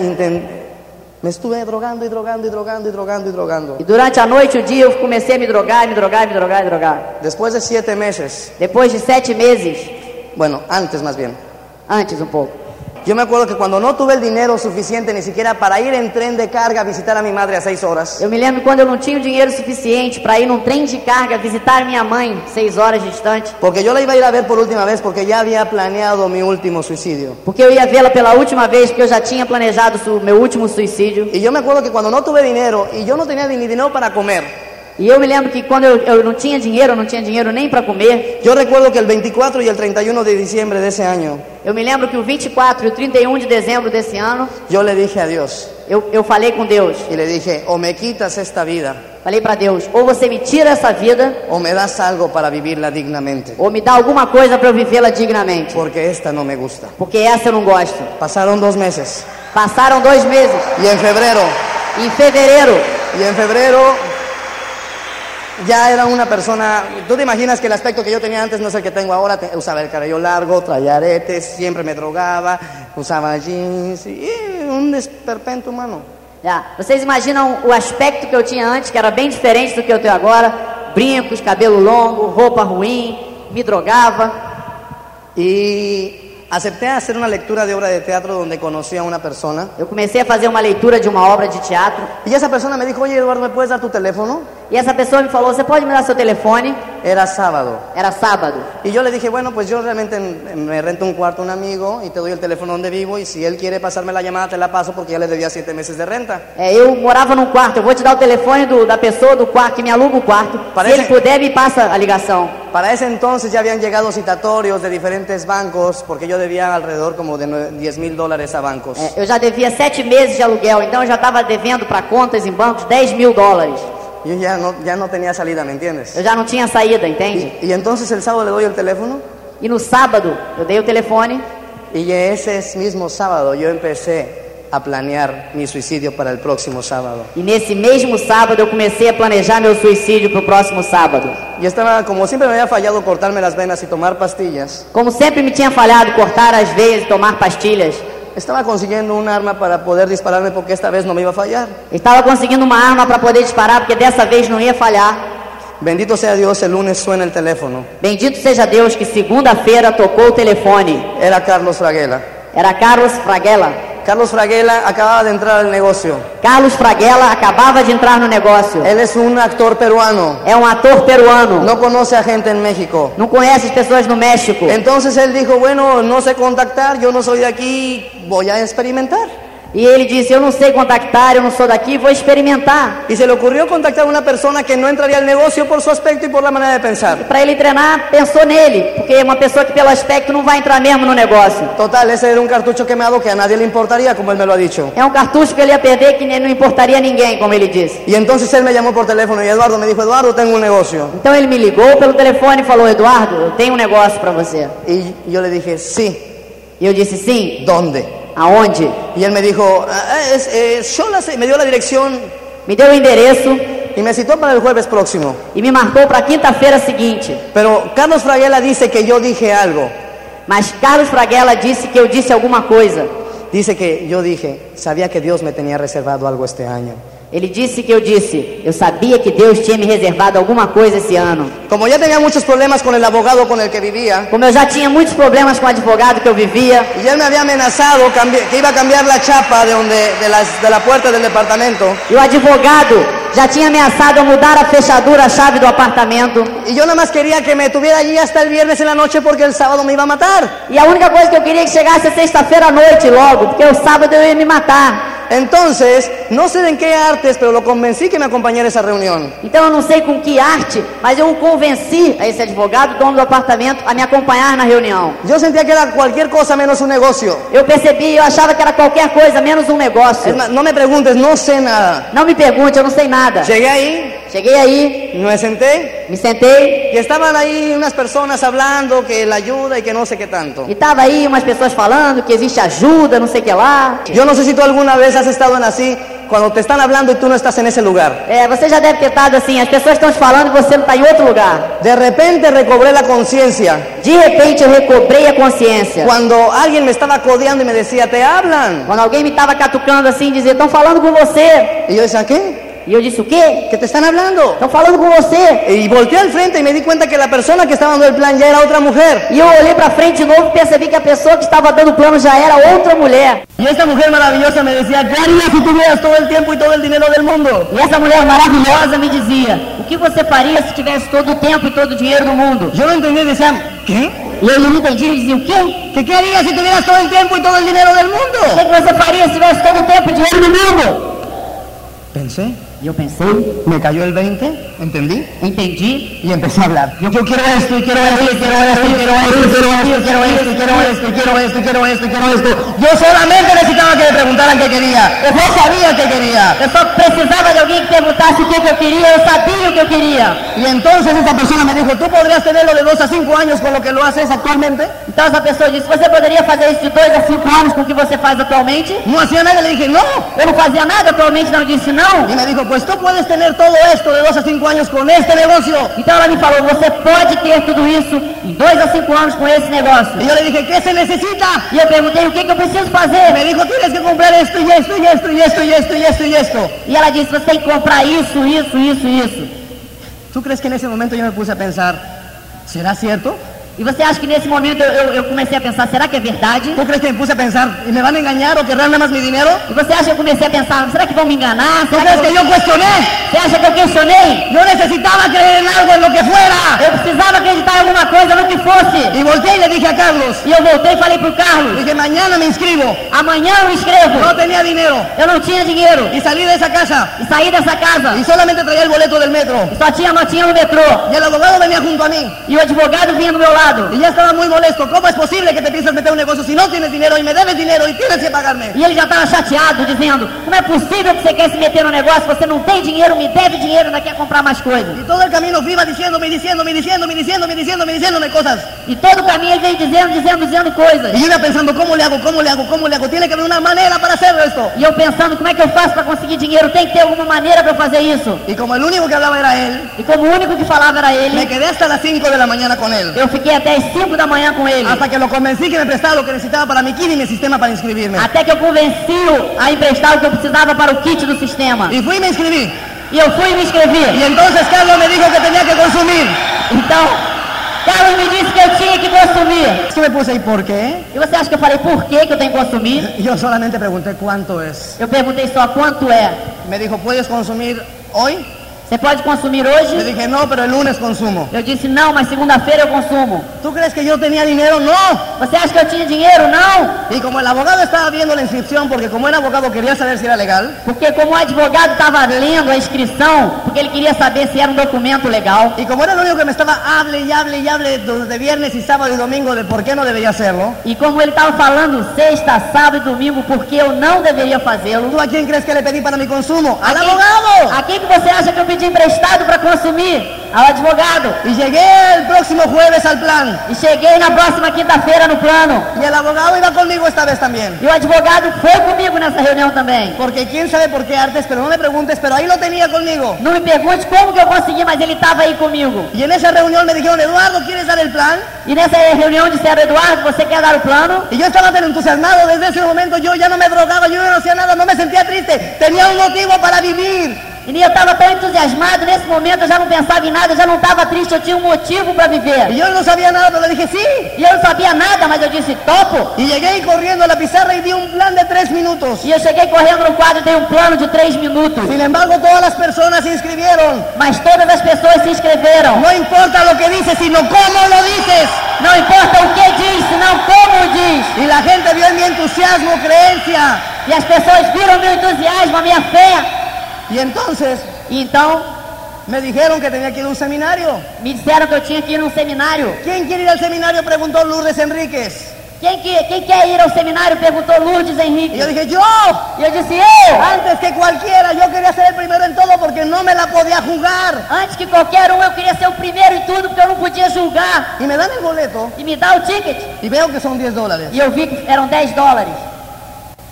S3: me estuve drogando y drogando y drogando y drogando y drogando.
S2: E durante a noite e o dia eu comecei a me drogar, me drogar, me drogar, me drogar.
S3: Después de siete meses,
S2: Depois de sete meses,
S3: bueno, antes más bien,
S2: antes um pouco,
S3: yo me acuerdo que cuando no tuve el dinero suficiente ni siquiera para ir en tren de carga a visitar a mi madre a seis horas,
S2: eu me lembro quando eu não tinha o dinheiro suficiente para ir num trem de carga visitar minha mãe, seis horas distante,
S3: porque yo la iba a ir a ver por última vez porque ya había planeado mi último suicidio.
S2: porque eu ia vê-la pela última vez, porque eu já tinha planejado o meu último suicídio.
S3: Y yo me acuerdo que cuando no tuve dinero y yo no tenía ni dinero para comer,
S2: E eu me lembro que quando eu, eu não tinha dinheiro, eu não tinha dinheiro nem para comer.
S3: yo recuerdo que el 24 y el 31 de diciembre de ese año,
S2: Eu me lembro que o 24 e o 31 de dezembro desse ano,
S3: yo le dije a Dios
S2: eu, eu falei com Deus.
S3: y le dije, o me quitas esta vida
S2: Falei para Deus: ou você me tira essa vida,
S3: o me das algo para vivirla dignamente,
S2: ou me dá alguma coisa para eu vivê-la dignamente.
S3: porque esta no me gusta.
S2: Porque essa eu não gosto.
S3: Pasaron dos meses
S2: Passaram dois meses.
S3: y en febrero,
S2: Em fevereiro,
S3: y en febrero ya era una persona, tú te imaginas que el aspecto que yo tenía antes no es el que tengo ahora, Te- usaba el cabello largo, traía aretes, siempre me drogaba, usaba jeans y y un desperpento humano.
S2: já, vocês imaginam o aspecto que eu tinha antes, que era bem diferente do que eu tenho agora? Brincos, cabelo longo, roupa ruim, me drogava.
S3: Y acepté hacer una lectura de obra de teatro donde conocí a una persona
S2: Eu comecei a fazer uma leitura de uma obra de teatro.
S3: y esa persona me dijo, oye Eduardo, ¿me puedes dar tu teléfono?
S2: E essa pessoa me falou: Você pode me dar seu telefone?
S3: Era sábado.
S2: Era sábado.
S3: Y yo le dije, bueno, pues yo realmente en- me rento un cuarto a un amigo y te doy el teléfono donde vivo y si él quiere pasarme la llamada te la paso porque ya le debía siete meses de renta.
S2: É, eu morava num quarto, eu vou te dar o telefone do- da pessoa do quarto que me aluga o quarto.
S3: Parece-
S2: Se ele puder, me passa a ligação.
S3: Para ese entonces ya habían llegado citatorios de diferentes bancos porque yo debía alrededor como de nue- 10 mil dólares a bancos.
S2: É, eu já devia sete meses de aluguel, então eu já estava devendo para contas em bancos 10 mil dólares.
S3: Yo ya no, ya no tenía salida, ¿me entiendes?
S2: Eu já não tinha saída, entende?
S3: Y, y entonces el sábado le doy el teléfono
S2: E no sábado, eu dei o telefone
S3: y ese mismo sábado yo empecé a planear mi suicidio para el próximo sábado.
S2: e nesse mesmo sábado eu comecei a planejar meu suicídio para o próximo sábado.
S3: Y estaba, como siempre me había fallado cortarme las venas y tomar pastillas,
S2: Como sempre me tinha falhado cortar as veias e tomar pastilhas,
S3: estaba consiguiendo un arma para poder dispararme porque esta vez no me iba a fallar.
S2: estava conseguindo uma arma para poder disparar, porque dessa vez não ia falhar.
S3: Bendito sea Dios, el lunes suena el teléfono.
S2: Bendito seja Deus que segunda-feira tocou o telefone.
S3: Era Carlos Fraguela.
S2: Era Carlos Fraguela.
S3: Carlos Fraguela acababa de entrar al negocio.
S2: Carlos Fraguela acabava de entrar no negócio.
S3: Él es un actor peruano.
S2: É um ator peruano.
S3: No conoce a gente en México.
S2: Não conhece as pessoas no México.
S3: Entonces él dijo, bueno, no sé contactar, yo no soy de aquí, voy a experimentar.
S2: E ele disse: Eu não sei contactar, eu não sou daqui, vou experimentar.
S3: Y se le ocurrió contactar a una persona que no entraría al negocio por su aspecto y por la manera de pensar.
S2: Para ele treinar, pensou nele, porque é uma pessoa que, pelo aspecto, não vai entrar mesmo no negócio.
S3: Total, ese era un cartucho quemado que a nadie le importaría, como él me lo ha dicho.
S2: É um cartucho que ele ia perder que nem- não importaria a ninguém, como ele disse.
S3: Y entonces él me llamó por teléfono y Eduardo me dijo, Eduardo, tengo un negocio.
S2: Então ele me ligou pelo telefone e falou: Eduardo, eu tenho um negócio para você.
S3: Y yo le dije, sí,
S2: E eu disse: Sim.
S3: ¿dónde?
S2: Aonde?
S3: Y él me dijo, "Ah, es, eh, yo la sé", me dio la dirección
S2: Me deu o endereço
S3: y me citó para el jueves próximo.
S2: e me marcou para quinta-feira seguinte.
S3: Pero Carlos Fraguela dice que yo dije algo.
S2: Mas Carlos Fraguela disse que eu disse alguma coisa.
S3: Dice que yo dije, sabía que Dios me tenía reservado algo este año.
S2: Ele disse que eu disse, eu sabia que Deus tinha me reservado alguma coisa esse ano.
S3: Como ya tenía muchos problemas con el abogado con el que vivía,
S2: Como eu já tinha muitos problemas com o advogado que eu vivia,
S3: y él me había amenazado cambi- que iba a cambiar la chapa de, donde, de, las- de la puerta del departamento,
S2: e o advogado já tinha ameaçado mudar a fechadura, a chave do apartamento.
S3: y yo nada más quería que me tuviera allí hasta el viernes en la noche porque el sábado me iba a matar.
S2: E a única coisa que eu queria é que chegasse sexta-feira à noite logo, porque o sábado eu ia me matar.
S3: Entonces, no sé en qué artes, pero lo convencí que me acompañara a esa reunión.
S2: Então eu não sei com que arte, mas eu o convenci a esse advogado, dono do apartamento, a me acompanhar na reunião.
S3: Yo sentía que era cualquier cosa menos un negocio.
S2: Eu percebi, eu achava que era qualquer coisa, menos um negócio.
S3: Es más, no me preguntes, no sé nada.
S2: Não me pergunte, eu não sei nada.
S3: Llegué ahí,
S2: Cheguei aí,
S3: me senté
S2: me sentei
S3: y estaban ahí unas personas hablando que la ayuda y que no sé qué tanto.
S2: e tava aí umas pessoas falando que existe ajuda, não sei que lá.
S3: Yo no sé si tú alguna vez has estado en así, cuando te están hablando y tú no estás en ese lugar.
S2: É, você já deve ter estado assim, as pessoas estão te falando e você não está em outro lugar.
S3: De repente recobré la conciencia
S2: De repente eu recobrei a consciência.
S3: cuando alguien me estaba codeando y me decía, te hablan.
S2: Quando alguém me estava catucando assim, dizia, estão falando com você.
S3: Y yo decía, ¿qué?
S2: E eu disse, o quê?
S3: ¿Qué te están hablando?
S2: Estão falando com você.
S3: Y volteé al frente y me di cuenta que la persona que estaba dando el plan ya era otra mujer.
S2: E eu olhei pra frente de novo e percebi que a pessoa que estava dando o plano já era outra mulher.
S3: Y esta mujer maravillosa me decía, ¿qué harías si tuvieras todo el tiempo y todo el dinero del mundo?
S2: E essa mulher maravilhosa me dizia, o que você faria se tivesse todo o tempo e todo o dinheiro do mundo?
S3: Yo no entendí y decía, ¿qué?
S2: E eu não entendi, e dizia, o quê?
S3: ¿Que harías si tuvieras todo el tiempo y todo el dinero del
S2: O
S3: mundo?
S2: que que você faria se tivesse todo o tempo e dinheiro do mundo?
S3: Pensé,
S2: Yo pensé,
S3: me cayó el 20 ¿Entendí?
S2: Entendí.
S3: Y empecé a hablar. Yo quiero esto, y quiero esto, y quiero esto, y quiero esto, y quiero esto, quiero esto, quiero esto, quiero esto, quiero esto, quiero esto. Yo solamente necesitaba que me preguntaran qué quería. Yo no sabía qué quería.
S2: Yo precisaba de alguien que preguntase qué que yo quería. Yo sabía lo que yo quería.
S3: Y entonces esa persona me dijo, ¿tú podrías tenerlo de 2 a 5 años con lo que lo haces actualmente?
S2: Entonces la persona dijo, ¿usted podría hacer esto de 2 a 5 años con lo que você faz actualmente?
S3: No hacía nada, le dije, no.
S2: Yo no hacía nada actualmente, no dije, no.
S3: Y me dijo, pues tú puedes tener todo esto de 2 a 5 años con este negocio.
S2: Então ela me falou, você pode ter tudo isso em dois a cinco anos com esse negócio.
S3: Y yo le dije, ¿qué se necesita?
S2: E eu perguntei o que, que eu preciso
S3: Me
S2: fazer.
S3: dijo, tienes que comprar esto y esto y esto y esto.
S2: E ela disse, você tem que comprar isso, isso, isso, isso.
S3: ¿Tú crees que en ese momento yo me puse a pensar, ¿será cierto?
S2: E você acha que nesse momento eu, eu- eu comecei a pensar, será que é verdade?
S3: ¿Tú crees que me puse a pensar, ¿y me van a engañar o querrán nada más mi dinero?
S2: E você acha que eu comecei a pensar, será que vão me enganar?
S3: ¿Tú
S2: Será
S3: crees que
S2: eu...
S3: cuestioné?
S2: Você acha que eu questionei?
S3: Yo necesitaba creer en algo, en lo que fuera.
S2: Eu precisava acreditar em alguma coisa, no que fosse.
S3: Y volteé y le dije a Carlos,
S2: E eu voltei e falei pro Carlos,
S3: dije, mañana me inscribo.
S2: amanhã eu escrevo.
S3: No tenía dinero.
S2: Eu não tinha dinheiro.
S3: Y salí de esa casa
S2: E saí dessa casa.
S3: y solamente traía el boleto del metro.
S2: E só tinha notinha no metrô.
S3: Y el abogado venía junto a mí.
S2: E o advogado vinha do meu lado.
S3: Y ya estaba muy molesto. ¿Cómo es posible que te piensas meter un negocio si no tienes dinero y me debes dinero y tienes que pagarme?
S2: E ele já estava chateado, dizendo: Como é possível que você quer se meter no negócio? Você não tem dinheiro, me deve dinheiro, ainda quer comprar mais coisas.
S3: Y todo el camino iba diciéndome, y diciéndome, y diciéndome, y diciéndome, y diciéndome, y diciéndome cosas.
S2: E todo o caminho ele veio dizendo, dizendo, dizendo coisas.
S3: Y yo iba pensando, ¿cómo le hago? ¿Cómo le hago? ¿Cómo le hago? Tiene que haber una manera para hacer esto.
S2: E eu pensando: Como é que eu faço para conseguir dinheiro? Tem que ter alguma maneira para fazer isso.
S3: Y como el único que hablaba era él,
S2: E como o único que falava era
S3: me
S2: ele,
S3: quedé hasta las 5 de la mañana con él.
S2: eu fiquei até as 5 da manhã com ele.
S3: Hasta que lo convencí que me prestara lo que necesitaba para mi kit y mi sistema para inscribirme.
S2: Até que eu convenci-o a emprestar o que eu precisava para o kit do sistema.
S3: Y fui me inscribí.
S2: E eu fui e me inscrevi.
S3: Y entonces Carlos me dijo que tenía que consumir.
S2: Então, Carlos me disse que eu tinha que consumir.
S3: Que me puse, ¿y por qué?
S2: E você acha que eu falei por que, que eu tenho que consumir?
S3: Yo solamente pregunté cuánto es.
S2: Eu perguntei só quanto é.
S3: Me dijo, ¿puedes consumir hoy?
S2: Você pode consumir hoje?
S3: dije, no, pero el lunes consumo.
S2: Eu disse não, mas segunda-feira eu consumo.
S3: ¿Tú crees que yo tenía dinero? No.
S2: Você acha que eu tinha dinheiro? Não.
S3: Y como el abogado estaba viendo la inscripción, porque como era abogado quería saber si era legal,
S2: Porque como o advogado estava lendo a inscrição, porque ele queria saber se era um documento legal.
S3: y como era el único que me estaba hable y hable y hable de viernes y sábado y domingo de por qué no debería hacerlo,
S2: E como ele estava falando sexta, sábado e domingo, porque eu não deveria fazê-lo.
S3: ¿tú a quién crees que le pedí para mi consumo? ¡Al
S2: A quem-
S3: abogado!
S2: A quem que você acha que eu pedi pedir emprestado para consumir ao advogado.
S3: Llegué el próximo jueves al plan.
S2: E cheguei na próxima quinta-feira no plano.
S3: Y el abogado iba conmigo esta vez también.
S2: E o advogado foi comigo nessa reunião também.
S3: Porque quién sabe por qué artes, pero no me preguntes, pero ahí lo tenía conmigo.
S2: Não me pergunte como que eu consegui, mas ele estava aí comigo.
S3: Y en esa reunión me dijeron, Eduardo, ¿quieres dar el plan?
S2: E nessa reunião disseram, Eduardo, você quer dar o plano?
S3: Y yo estaba tan entusiasmado, desde ese momento yo ya no me drogaba, yo ya no hacía nada, no me sentía triste, tenía un motivo para vivir.
S2: E eu estava tão entusiasmado, nesse momento eu já não pensava em nada, eu já não estava triste, eu tinha um motivo para viver.
S3: yo no sabía nada, pero le dije sí.
S2: E eu não sabia nada, mas eu disse, topo.
S3: Y llegué corriendo a la pizarra y di un plan de tres minutos.
S2: E eu cheguei correndo no quadro e dei um plano de três minutos.
S3: Sin embargo, todas las personas se inscribieron.
S2: Mas todas as pessoas se inscreveram.
S3: No importa lo que dices, sino cómo lo dices.
S2: Não importa o que diz, senão como diz.
S3: Y la gente en mi entusiasmo, creencia.
S2: E as pessoas viram meu entusiasmo, a minha fé.
S3: Y entonces
S2: então
S3: me dijeron que tenía que ir a un seminario.
S2: me disseram que eu tinha que ir num seminário.
S3: ¿Quién quiere ir al seminario? Preguntó Lourdes Enríquez.
S2: Quem, que, quem quer ir ao seminário? Perguntou Lourdes
S3: Y
S2: Henrique.
S3: yo dije, yo.
S2: E eu disse, eu!
S3: Antes que cualquiera, yo quería ser el primero en todo porque no me la podía jugar.
S2: Antes que qualquer um, eu queria ser o primeiro em tudo, porque eu não podia julgar.
S3: Y me dan el boleto
S2: E me dá o ticket.
S3: y veo que son 10 dólares.
S2: E eu vi que eram 10 dólares.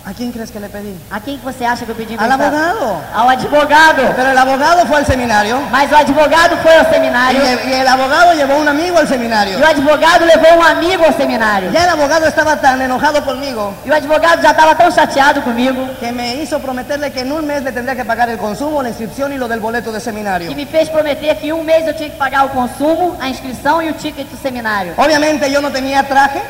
S3: ¿A quién crees que le pedí?
S2: A quem que você acha que eu pedi
S3: Al
S2: emprestado?
S3: abogado.
S2: Ao advogado.
S3: Pero el abogado fue al seminario
S2: Mas o advogado foi ao
S3: y
S2: seminário.
S3: el, y el abogado llevó un amigo al seminario.
S2: E o advogado levou um amigo ao seminário.
S3: Ya el abogado estaba tan enojado conmigo
S2: E o advogado já estava tão chateado comigo
S3: que me hizo prometerle que en un mes le tendría que pagar el consumo, la inscripción y lo del boleto de
S2: que
S3: seminario.
S2: me fez prometer que em um mês eu tinha que pagar o consumo, a inscrição e o ticket do seminário.
S3: Obviamente yo no tenía traje.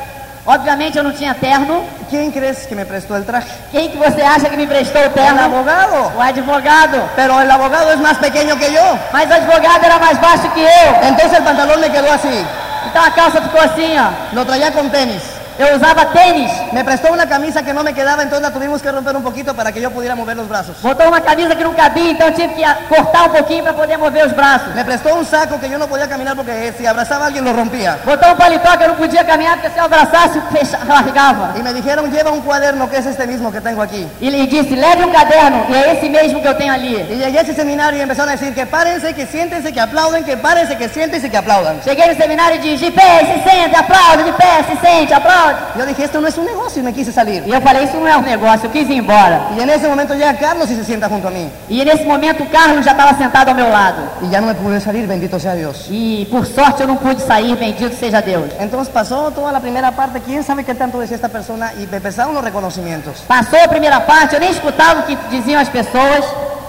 S2: Obviamente eu não tinha terno.
S3: ¿Quién crees que me prestó el traje?
S2: Quem que você acha que me emprestou o
S3: El
S2: terno?
S3: abogado.
S2: O advogado.
S3: Pero el abogado es más pequeño que yo.
S2: Mas o advogado era mais baixo que eu.
S3: Entonces el pantalón me quedó así.
S2: Então a calça ficou assim, ó.
S3: Lo traía con tenis.
S2: Eu usava tênis.
S3: Me prestó una camisa que no me quedaba, entonces la tuvimos que romper un poquito para que yo pudiera mover los brazos.
S2: Botou uma camisa que não cabia, então eu tive que cortar um pouquinho para poder mover os braços.
S3: Me prestó un saco que yo no podía caminar porque si abrazaba a alguien lo rompía.
S2: Botou um paletó que eu não podia caminhar, porque se eu abraçasse, fecha, largava.
S3: Y me dijeron, lleva un cuaderno que es este mismo que tengo aquí.
S2: E ele disse, leve um caderno, e é esse mesmo que eu tenho ali.
S3: Y llegué a ese seminario y empezaron a decir que párense, que siéntense, que aplauden, que párense, que siéntense, que aplaudan.
S2: Cheguei no seminário e disse, de pé, se sente, aplaude, de pé, se sente, aplaude.
S3: Yo dije, esto no es un negocio y me quise salir.
S2: E eu falei, isso não é um negócio, eu quis ir embora.
S3: Y en ese momento llega Carlos y se sienta junto a mí.
S2: E nesse momento o Carlos já estava sentado ao meu lado.
S3: Y ya no me pude salir, bendito sea Dios.
S2: E por sorte eu não pude sair, bendito seja Deus.
S3: Entonces pasó toda la primera parte, quién sabe qué tanto decía esta persona y me empezaron los reconocimientos.
S2: Passou a primeira parte, eu nem escutava o que diziam as pessoas,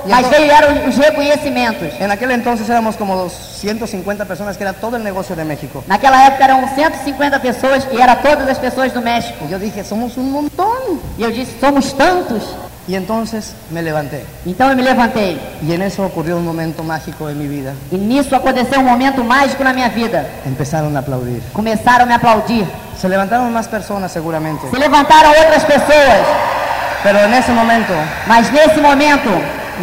S2: mas
S3: agora-
S2: veio eram os reconhecimentos.
S3: En aquel entonces éramos como 250 personas, que era todo el negocio de México.
S2: Naquela época eram 150 pessoas e era todas as pessoas do México.
S3: Y yo dije, somos un montón.
S2: E eu disse, somos tantos.
S3: Y entonces me levanté.
S2: Então eu me levantei.
S3: Y en eso ocurrió un momento mágico en mi vida.
S2: E nisso aconteceu um momento mágico na minha vida.
S3: Empezaron a aplaudir.
S2: Começaram a me aplaudir.
S3: Se levantaron más personas seguramente.
S2: Se levantaram outras pessoas.
S3: Pero en ese momento
S2: Mas nesse momento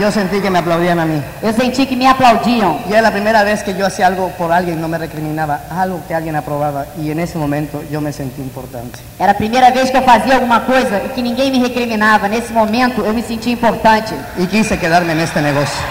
S3: yo sentí que me aplaudían a mí.
S2: eu senti que me aplaudiam.
S3: Y era la primera vez que yo hacía algo por alguien, no me recriminaba, algo que alguien aprobaba. Y en ese momento yo me sentí importante.
S2: Era a primeira vez que eu fazia alguma coisa e que ninguém me recriminava. Nesse momento eu me senti importante.
S3: Y quise quedarme en este negocio.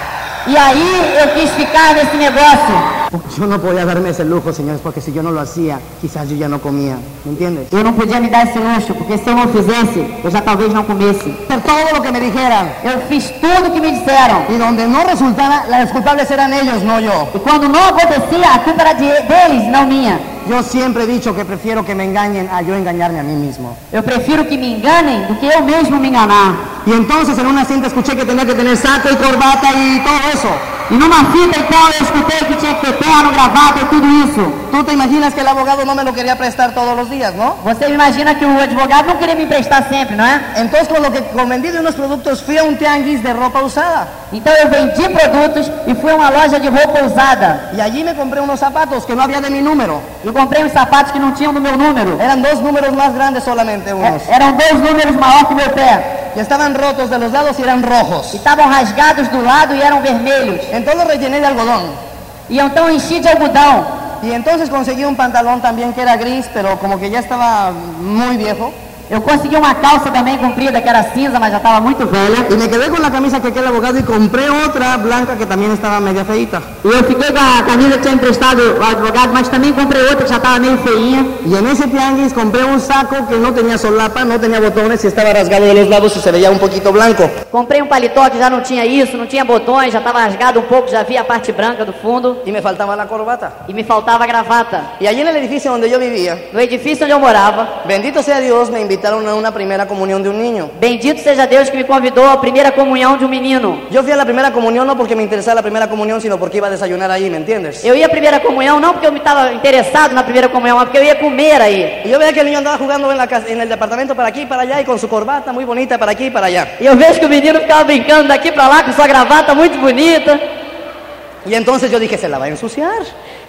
S2: E aí eu quis ficar nesse negócio.
S3: Yo no podía darme ese lujo, señores, porque si yo no lo hacía, quizás yo ya no comía. ¿Me entiendes?
S2: Eu não podia me dar esse luxo, porque se eu não fizesse, eu já talvez não comesse.
S3: Hacer todo lo que me dijeran.
S2: Eu fiz tudo o que me disseram.
S3: Y donde no resultara, las culpables eran ellos, no yo.
S2: E quando não acontecia, a culpa era de, deles, não minha.
S3: Yo siempre he dicho que prefiero que me engañen a yo engañarme a mí mismo.
S2: Eu prefiro que me enganem do que eu mesmo me enganar.
S3: Y entonces en una cinta escuché que tenía que tener saco y corbata y todo eso.
S2: E numa fita então eu escutei que tinha que ter terno, gravata e tudo isso.
S3: Tú te imaginas que el abogado no me lo quería prestar todos los días, ¿no?
S2: Você imagina que o advogado não queria me emprestar sempre, não é?
S3: Entonces con lo que con unos productos fui a un tianguis de ropa usada.
S2: Então eu vendi produtos e fui a uma loja de roupa usada.
S3: Y allí me compré unos zapatos que no había de mi número.
S2: E comprei uns sapatos que não tinham do meu número.
S3: Eran dos números más grandes solamente unos.
S2: É, eram dois números maior que meu pé.
S3: Y estaban rotos de los lados y eran
S2: E
S3: rojos.
S2: estavam rasgados do lado e eram vermelhos.
S3: Entonces los rellené de algodón.
S2: E então enchi de algodão.
S3: Y entonces conseguí un pantalón también que era gris, pero como que ya estaba muy viejo.
S2: Eu consegui uma calça também comprida que era cinza, mas já estava muito velha.
S3: Y me quedé con la camisa que aquel abogado y compré otra blanca que también estaba media feita.
S2: E eu fiquei com a camisa que tinha emprestado ao advogado, mas também comprei outra que já estava meio feinha.
S3: Y en ese tianguis compré un saco que no tenía solapa, no tenía botones y estaba rasgado de los lados y se veía un poquito blanco.
S2: Comprei um paletó que já não tinha isso, não tinha botões, já estava rasgado um pouco, já via a parte branca do fundo.
S3: Y me faltaba la corbata.
S2: E me faltava a gravata.
S3: Y allí en el edificio donde yo vivía,
S2: No edifício onde eu morava,
S3: bendito sea Dios, me invitaron a una primera comunión de un niño.
S2: bendito seja Deus que me convidou à primeira comunhão de um menino.
S3: Yo fui a la primera comunión no porque me interesaba la primera comunión, sino porque iba a desayunar ahí, ¿me entiendes?
S2: Eu ia à primeira comunhão não porque eu me estava interessado na primeira comunhão, mas porque eu ia comer aí.
S3: Y yo veía que el niño andaba jugando en, la casa- en el departamento para aquí y para allá y con su corbata muy bonita para aquí y para allá.
S2: E eu vejo que o menino ficava brincando daqui pra lá com sua gravata muito bonita.
S3: Y entonces yo dije, se la va a ensuciar.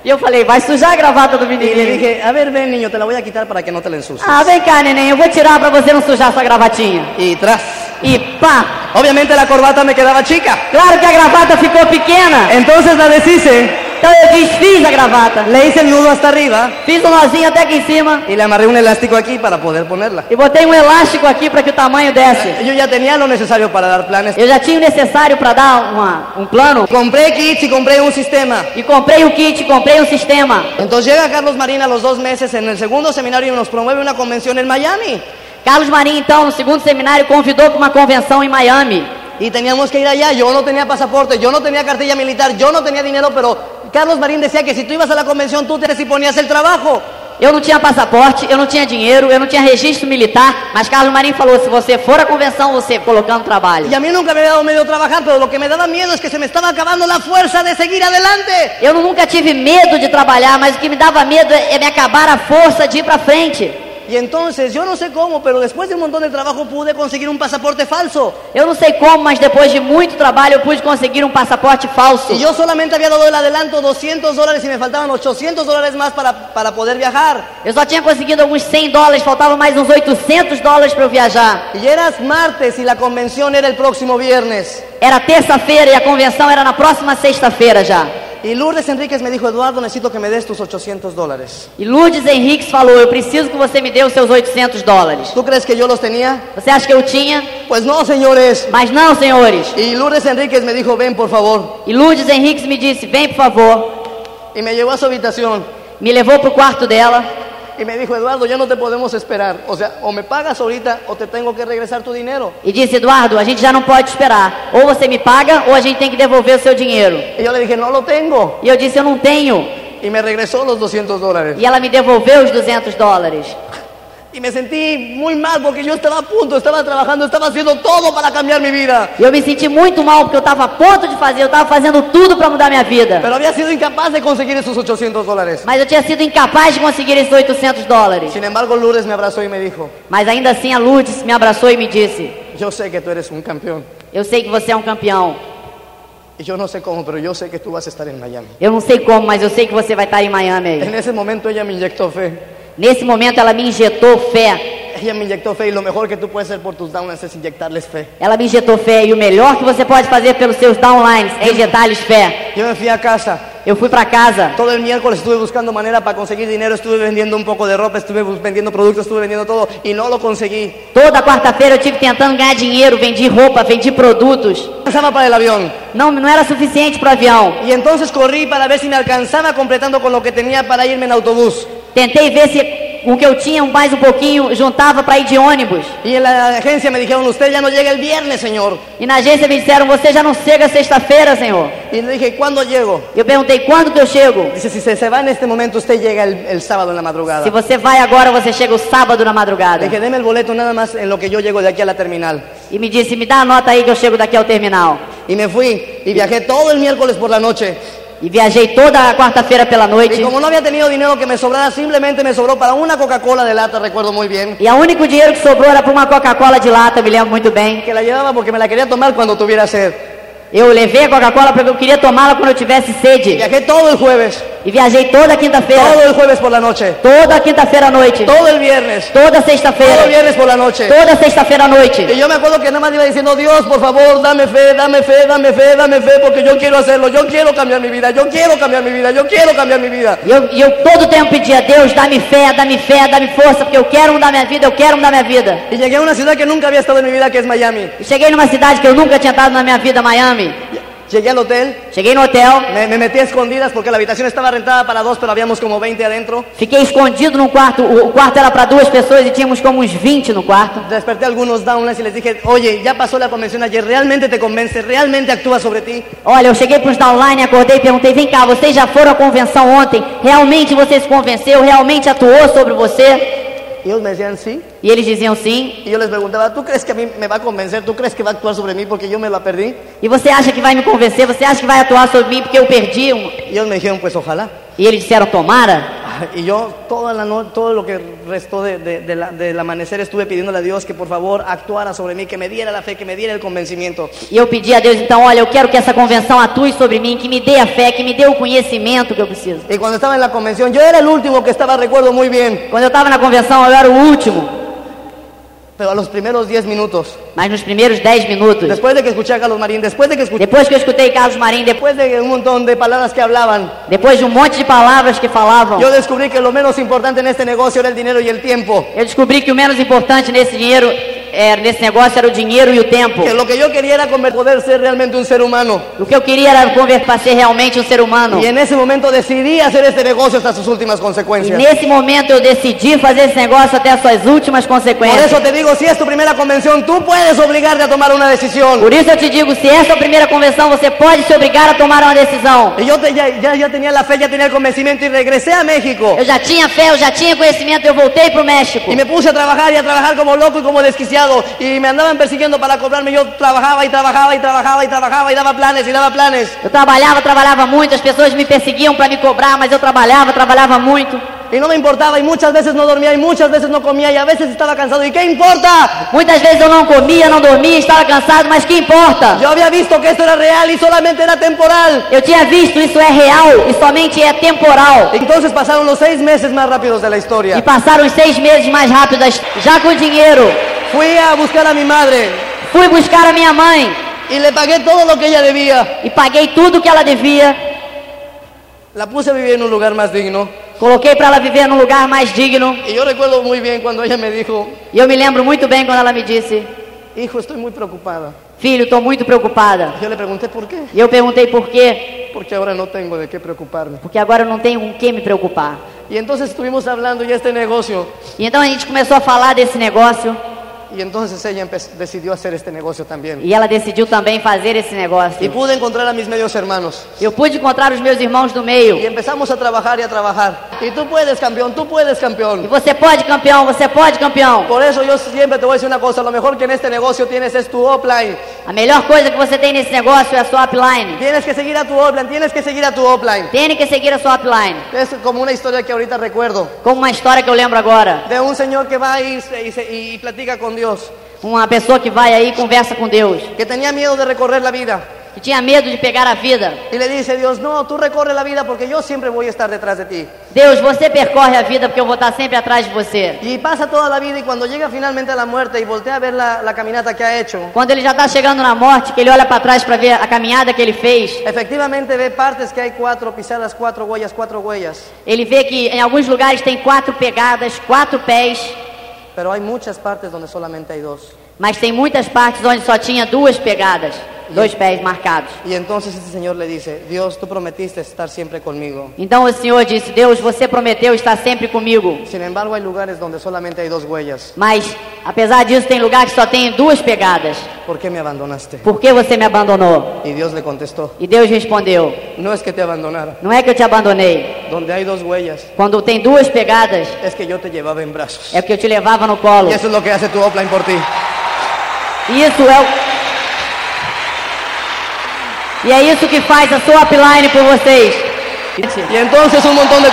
S2: E eu falei, vai sujar a gravata do
S3: Y le
S2: menininho.
S3: dije, a ver, ven niño, te la voy a quitar para que no te la ensucies.
S2: Ah, vem cá, neném, eu vou tirar pra você não sujar sua gravatinha.
S3: Y tras.
S2: E pá!
S3: Obviamente la corbata me quedaba chica.
S2: Claro que a gravata ficou pequena.
S3: Entonces la deshice,
S2: Então eu desfiz a gravata.
S3: le hice el nudo hasta arriba
S2: Fiz um nozinho até aqui em cima.
S3: y le amarré un elástico aquí para poder ponerla.
S2: E botei um elástico aqui para que o tamanho desse.
S3: Yo ya tenía lo necesario para dar planes.
S2: Eu já tinha o necessário para dar uma, um plano.
S3: Compré kits y compré un sistema.
S2: E comprei um kit, comprei um sistema.
S3: Entonces llega Carlos Marín a los dos meses en el segundo seminario y nos promueve una convención en Miami.
S2: Carlos Marinho, então, no segundo seminário, convidou para uma convenção em Miami.
S3: Y teníamos que ir allá. Yo no tenía pasaporte, yo no tenía cartilla militar, yo no tenía dinero, pero Carlos Marín decía que si tú ibas a la convención, tú te ponías el trabajo.
S2: Eu não tinha passaporte, eu não tinha dinheiro, eu não tinha registro militar, mas Carlos Marinho falou: se você for à convenção, você colocando trabalho.
S3: Y a mí nunca me había dado medio trabajar, pero lo que me daba miedo es que se me estaba acabando la fuerza de seguir adelante.
S2: Eu nunca tive medo de trabalhar, mas o que me dava medo é me acabar a força de ir para frente.
S3: Y entonces, yo no sé cómo, pero después de un montón de trabajo pude conseguir un pasaporte falso.
S2: Eu não sei como, mas depois de muito trabalho eu pude conseguir um passaporte falso.
S3: Y yo solamente había dado el adelanto 200 dólares y me faltaban 800 dólares más para, para poder viajar.
S2: Eu só tinha conseguido alguns 100 dólares, faltavam mais uns 800 dólares para eu viajar.
S3: Y era martes y la convención era el próximo viernes.
S2: Era terça-feira e a convenção era na próxima sexta-feira já.
S3: Y Lourdes Enríquez me dijo, Eduardo, necesito que me des tus 800 dólares.
S2: E Lourdes Henriques falou: Eu preciso que você me dê os seus 800 dólares.
S3: ¿Tú crees que yo los tenía?
S2: Você acha que eu tinha?
S3: Pues no, señores.
S2: Mas não, senhores.
S3: Y Lourdes Enríquez me dijo, ven por favor.
S2: E Lourdes Henriques me disse: Vem, por favor.
S3: Y me llevó a su habitación
S2: Me levou pro quarto dela
S3: y me dijo, Eduardo, ya no te podemos esperar. O sea, o me pagas ahorita o te tengo que regresar tu dinero.
S2: e disse: Eduardo, a gente já não pode esperar. Ou você me paga ou a gente tem que devolver o seu dinheiro.
S3: Y yo le dije, no lo tengo.
S2: E eu disse: Eu não tenho.
S3: Y me regresó los 200 dólares.
S2: E ela me devolveu os 200 dólares.
S3: Y me sentí muy mal porque yo estaba a punto, estaba trabajando, estaba haciendo todo para cambiar mi vida.
S2: E eu me senti muito mal porque eu estava a ponto de fazer, eu estava fazendo tudo para mudar minha vida.
S3: Pero había sido incapaz de conseguir esos 800 dólares.
S2: Mas eu tinha sido incapaz de conseguir esses 800 dólares.
S3: Sin embargo, Lourdes me abrazó y me dijo,
S2: Mas ainda assim a Lourdes me abraçou e me disse:
S3: yo sé que tú eres un campeón.
S2: Eu sei que você é um campeão.
S3: Yo no sé cómo, pero yo sé que tú vas estar en Miami.
S2: Eu não sei como, mas eu sei que você vai estar em Miami aí.
S3: En ese momento ella me inyectó fe.
S2: Nesse momento ela me injetou fé.
S3: Ella me inyectó fe y lo mejor que tú puedes hacer por tus downlines es inyectarles fe.
S2: Ela me injetou fé e o melhor que você pode fazer pelos seus downlines é injetar-lhes fé.
S3: Yo me fui a casa.
S2: Eu fui para casa.
S3: Todo el miércoles estuve buscando manera para conseguir dinero, estuve vendiendo un poco de ropa, estuve vendiendo productos, estuve vendiendo todo y no lo conseguí.
S2: Toda quarta-feira eu tive tentando ganhar dinheiro, vendi roupa, vendi produtos.
S3: Alcanzaba para el avión.
S2: Não, não era suficiente para o avião.
S3: Y entonces corrí para ver si me alcanzaba completando con lo que tenía para irme en autobús.
S2: Tentei ver se o que eu tinha mais um pouquinho juntava para ir de ônibus.
S3: Y en la agencia me dijeron, usted ya no llega el viernes, señor.
S2: E na agência me disseram: Você já não chega sexta-feira, senhor.
S3: Y le dije, ¿cuándo llego?
S2: Eu perguntei: Quando que eu chego?
S3: Dice, si se, se va en este momento, usted llega el, el sábado en la madrugada.
S2: Se você vai agora, você chega o sábado na madrugada.
S3: Le dije, deme el boleto nada más en lo que yo llego de aquí a la terminal.
S2: E me disse: Me dá a nota aí que eu chego daqui ao terminal.
S3: Y me fui y viajé todo el miércoles por la noche.
S2: E viajei toda a quarta-feira pela noite.
S3: Y como no había tenido dinero que me sobrara, simplemente me sobró para una Coca-Cola de lata, recuerdo muy bien.
S2: E o único dinheiro que sobrou era para uma Coca-Cola de lata, me lembro muito bem.
S3: Que la llevaba porque me la quería tomar cuando tuviera sed.
S2: Eu levei a Coca-Cola porque eu queria tomá-la quando eu tivesse sede.
S3: Viajé todo el jueves.
S2: E viajei toda quinta-feira.
S3: todo el jueves por la noche,
S2: Toda quinta-feira à noite.
S3: todo el viernes,
S2: Toda
S3: todo
S2: sexta-feira.
S3: viernes por la noche.
S2: Toda sexta-feira à noite.
S3: Y yo me acuerdo que nada más iba diciendo, Dios, por favor, dame fe, dame fe, dame fe, dame fe, porque yo quiero hacerlo, yo quiero cambiar mi vida, yo quiero cambiar mi vida, yo quiero cambiar mi vida.
S2: E eu, e eu todo tempo pedia, Deus, dá-me fé, dá-me fé, dá-me força, porque eu quero mudar minha vida, eu quero mudar minha vida.
S3: Y llegué a una ciudad que nunca había estado en mi vida, que es Miami.
S2: E cheguei numa cidade que eu nunca tinha estado na minha vida, Miami.
S3: Llegué al hotel,
S2: Cheguei no hotel,
S3: me, me metí a escondidas porque la habitación estaba rentada para dos, pero habíamos como 20 adentro.
S2: fiquei escondido num quarto. O o quarto era para duas pessoas e tínhamos como uns 20 no quarto.
S3: Desperté a algunos downlines y les dije, oye, ya pasó la convención ayer, ¿realmente te convence? ¿Realmente actúa sobre ti?
S2: Olha, eu cheguei para os downline, acordei e perguntei: vem cá, vocês já foram à convenção ontem? Realmente você se convenceu? Realmente atuou sobre você?
S3: Y ellos me decían, sí.
S2: E eles diziam sim.
S3: Y yo les preguntaba, ¿tú crees que a mí me va a convencer? ¿Tú crees que va a actuar sobre mí porque yo me la perdí?
S2: E você acha que vai me convencer? Você acha que vai atuar sobre mim porque eu perdi? Um...
S3: Y ellos me dijeron, pues ojalá.
S2: E eles disseram: tomara.
S3: Y yo toda la no- todo lo que restó de, de- de la- del amanecer estuve pidiéndole a Dios que por favor actuara sobre mí, que me diera la fe, que me diera el convencimiento.
S2: E eu pedi a Deus, então, olha, eu quero que essa convenção atue sobre mim, que me dê a fé, que me dê o conhecimento que eu preciso.
S3: Y cuando estaba en la convención, yo era el último que estaba, recuerdo muy bien,
S2: Quando eu estava na convenção, eu era o último,
S3: pero a los primeros 10 minutos,
S2: mas nos primeiros 10 minutos,
S3: después de que escuché a Carlos Marín, después de que escuché,
S2: depois que eu escutei Carlos Marim, de-
S3: después de un montón de palabras que hablaban,
S2: depois de um monte de palavras que falavam,
S3: yo descubrí que lo menos importante en este negocio era el dinero y el tiempo.
S2: eu descobri que o menos importante nesse dinheiro, é, nesse negócio era o dinheiro e o tempo.
S3: Que lo que yo quería era poder ser realmente un ser humano.
S2: O que eu queria era converter ser realmente um ser humano.
S3: Y en ese momento decidí hacer este negocio hasta sus últimas
S2: E
S3: consecuencias.
S2: nesse momento eu decidi fazer esse negócio até as suas últimas
S3: Por
S2: consequências.
S3: eso te digo, si es tu primera convención, tú puedes obligarte a tomar una decisión.
S2: Por isso eu te digo, se essa é a primeira convenção, você pode se obrigar a tomar uma decisão.
S3: Yo te- ya, ya, ya tenía la fe, ya tenía el convencimiento y regresé a México.
S2: Eu já tinha fé, eu já tinha conhecimento, eu voltei para o México.
S3: Y me puse a trabajar y a trabajar como loco y como desquiciado. Y me andaban persiguiendo para cobrarme. Yo trabajaba y trabajaba y trabajaba y trabajaba y daba planes y daba planes.
S2: Eu trabalhava, trabalhava muito, as pessoas me perseguiam para me cobrar, mas eu trabalhava, trabalhava muito.
S3: Y no me importaba y muchas veces no dormía y muchas veces no comía y a veces estaba cansado. ¿Y qué importa?
S2: Muitas vezes eu não comia, não dormia, estava cansado, mas que importa?
S3: Yo había visto que esto era real y solamente era temporal.
S2: Eu tinha visto, isso é real e somente é temporal.
S3: Entonces pasaron los seis meses más rápidos de la
S2: E passaram os seis meses mais rápidos, já com dinheiro.
S3: Fui a buscar a mi madre
S2: Fui buscar a minha mãe
S3: y le pagué todo lo que ella debía.
S2: e paguei tudo que ela devia.
S3: La puse a vivir en un lugar más digno.
S2: Coloquei para ela viver num lugar mais digno.
S3: Y yo recuerdo muy bien cuando ella me dijo,
S2: E eu me lembro muito bem quando ela me disse:
S3: hijo, estoy muy preocupada.
S2: Filho, estou muito preocupada.
S3: Yo le pregunté por qué.
S2: E eu perguntei por quê.
S3: Porque ahora no tengo de qué preocuparme.
S2: Porque agora eu não tenho com que me preocupar.
S3: Y entonces estuvimos hablando ya este negocio.
S2: E então a gente começou a falar desse negócio.
S3: Y entonces ella decidió hacer este negocio también.
S2: E ela decidiu também fazer esse
S3: Y
S2: negócio.
S3: pude encontrar a mis medios hermanos.
S2: Eu pude encontrar os meus irmãos do meio.
S3: Y empezamos a trabajar y a trabajar. Y tú puedes, campeón, tú puedes,
S2: E
S3: campeón.
S2: você pode, campeão, você pode, campeão.
S3: Por eso yo siempre te voy a decir una cosa, lo mejor que en este negocio tienes es tu offline.
S2: A melhor coisa que você tem nesse negócio é a sua upline.
S3: Tienes que seguir a tu offline, tienes que seguir a tu offline.
S2: Tem que seguir a sua upline.
S3: Es como una historia que ahorita recuerdo.
S2: Como uma história que eu lembro agora.
S3: De un señor que va y, se- y se- y platica con Dios.
S2: Uma pessoa que vai aí e conversa com Deus.
S3: Que tenía miedo de recorrer la vida.
S2: Que tinha medo de pegar a vida.
S3: Y le dice Dios, no, tú recorre la vida porque yo siempre voy a estar detrás de ti.
S2: Deus, você percorre a vida porque eu vou estar sempre atrás de você.
S3: Y pasa toda la vida y cuando llega finalmente a la muerte y voltea a ver la caminata que ha hecho,
S2: Quando ele já está chegando na morte, que ele olha para trás para ver a caminhada que ele fez,
S3: efectivamente ve partes que hay cuatro pisadas, cuatro huellas, cuatro huellas.
S2: ele vê que em alguns lugares tem quatro pegadas, quatro pés,
S3: Pero hay muchas partes donde solamente hay dos.
S2: mas tem muitas partes onde só tinha duas pegadas, dois pés marcados.
S3: Y entonces este señor le dice, Dios, tú prometiste estar siempre conmigo.
S2: Então o Senhor disse: Deus, você prometeu estar sempre comigo.
S3: Sin embargo, hay lugares donde solamente hay dos huellas.
S2: Mas, apesar disso, tem lugar que só tem duas pegadas.
S3: ¿Por qué me abandonaste?
S2: Por que você me abandonou?
S3: Y Dios le contestó,
S2: E Deus respondeu:
S3: no es que te abandonara.
S2: Não é que eu te abandonei.
S3: Donde hay dos huellas,
S2: Quando tem duas pegadas,
S3: es que yo te llevaba en brazos.
S2: é que eu te levava no colo.
S3: Y eso es lo que hace tu offline por ti.
S2: Isso é o. E é isso que faz a sua upline por vocês.
S3: Y entonces un montón de.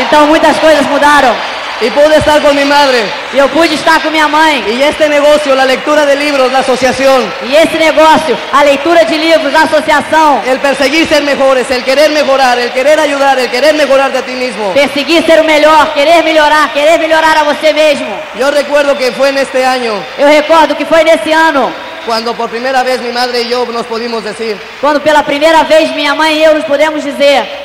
S2: Então muitas coisas mudaram.
S3: Y pude estar con mi madre.
S2: E eu pude estar com minha mãe.
S3: Y este negocio, la lectura de libros, la asociación,
S2: E esse negócio, a leitura de livros, a associação,
S3: el perseguir ser mejores, el querer mejorar, el querer ayudar, el querer mejorarte a ti mismo.
S2: perseguir ser o melhor, querer melhorar, querer melhorar a você mesmo.
S3: Yo recuerdo que fue en este año
S2: Eu recordo que foi nesse ano,
S3: cuando por primera vez mi madre y yo nos pudimos decir,
S2: quando pela primeira vez minha mãe e eu nos podemos dizer.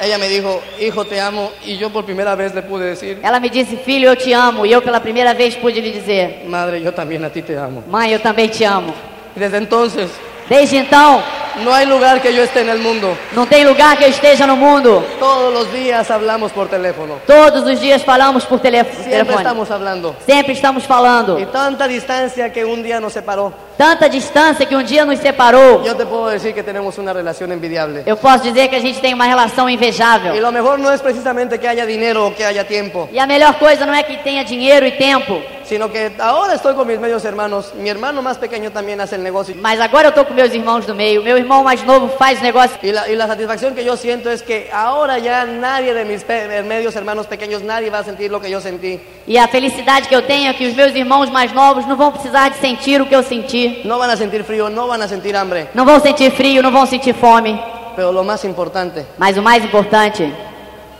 S3: Ella me dijo, hijo te amo, y yo por primera vez le pude decir,
S2: Ela me disse, filho, eu te amo. E eu pela primeira vez pude lhe dizer,
S3: madre, yo también a ti te amo.
S2: mãe, eu também te amo.
S3: Y desde entonces,
S2: Desde então,
S3: no hay lugar que yo esté en el mundo.
S2: não tem lugar que eu esteja no mundo.
S3: Todos los días hablamos por teléfono.
S2: Todos os dias falamos por
S3: Siempre
S2: telefone.
S3: estamos hablando.
S2: Sempre estamos falando.
S3: Y tanta distancia que un día nos separó.
S2: Tanta distância que um dia nos separou.
S3: Yo te puedo decir que tenemos una relación envidiable.
S2: Eu posso dizer que a gente tem uma relação
S3: Y
S2: invejável.
S3: lo mejor no es precisamente que haya dinero o que haya tiempo,
S2: E a melhor coisa não é que tenha dinheiro e tempo,
S3: sino que ahora estoy con mis medios hermanos. Mi hermano más pequeño también hace el negocio.
S2: mas agora eu tô com meus irmãos do meio. Meu irmão mais novo faz negócio.
S3: Y la satisfacción que yo siento es que ahora ya nadie de pe- medios hermanos pequeños, nadie va a sentir lo que yo sentí.
S2: E a felicidade que eu tenho é que os meus irmãos mais novos não vão precisar de sentir o que eu senti.
S3: Van a sentir frío, no van a sentir hambre.
S2: Não vão sentir frio, não vão sentir fome.
S3: Pero lo más importante
S2: Mas o mais importante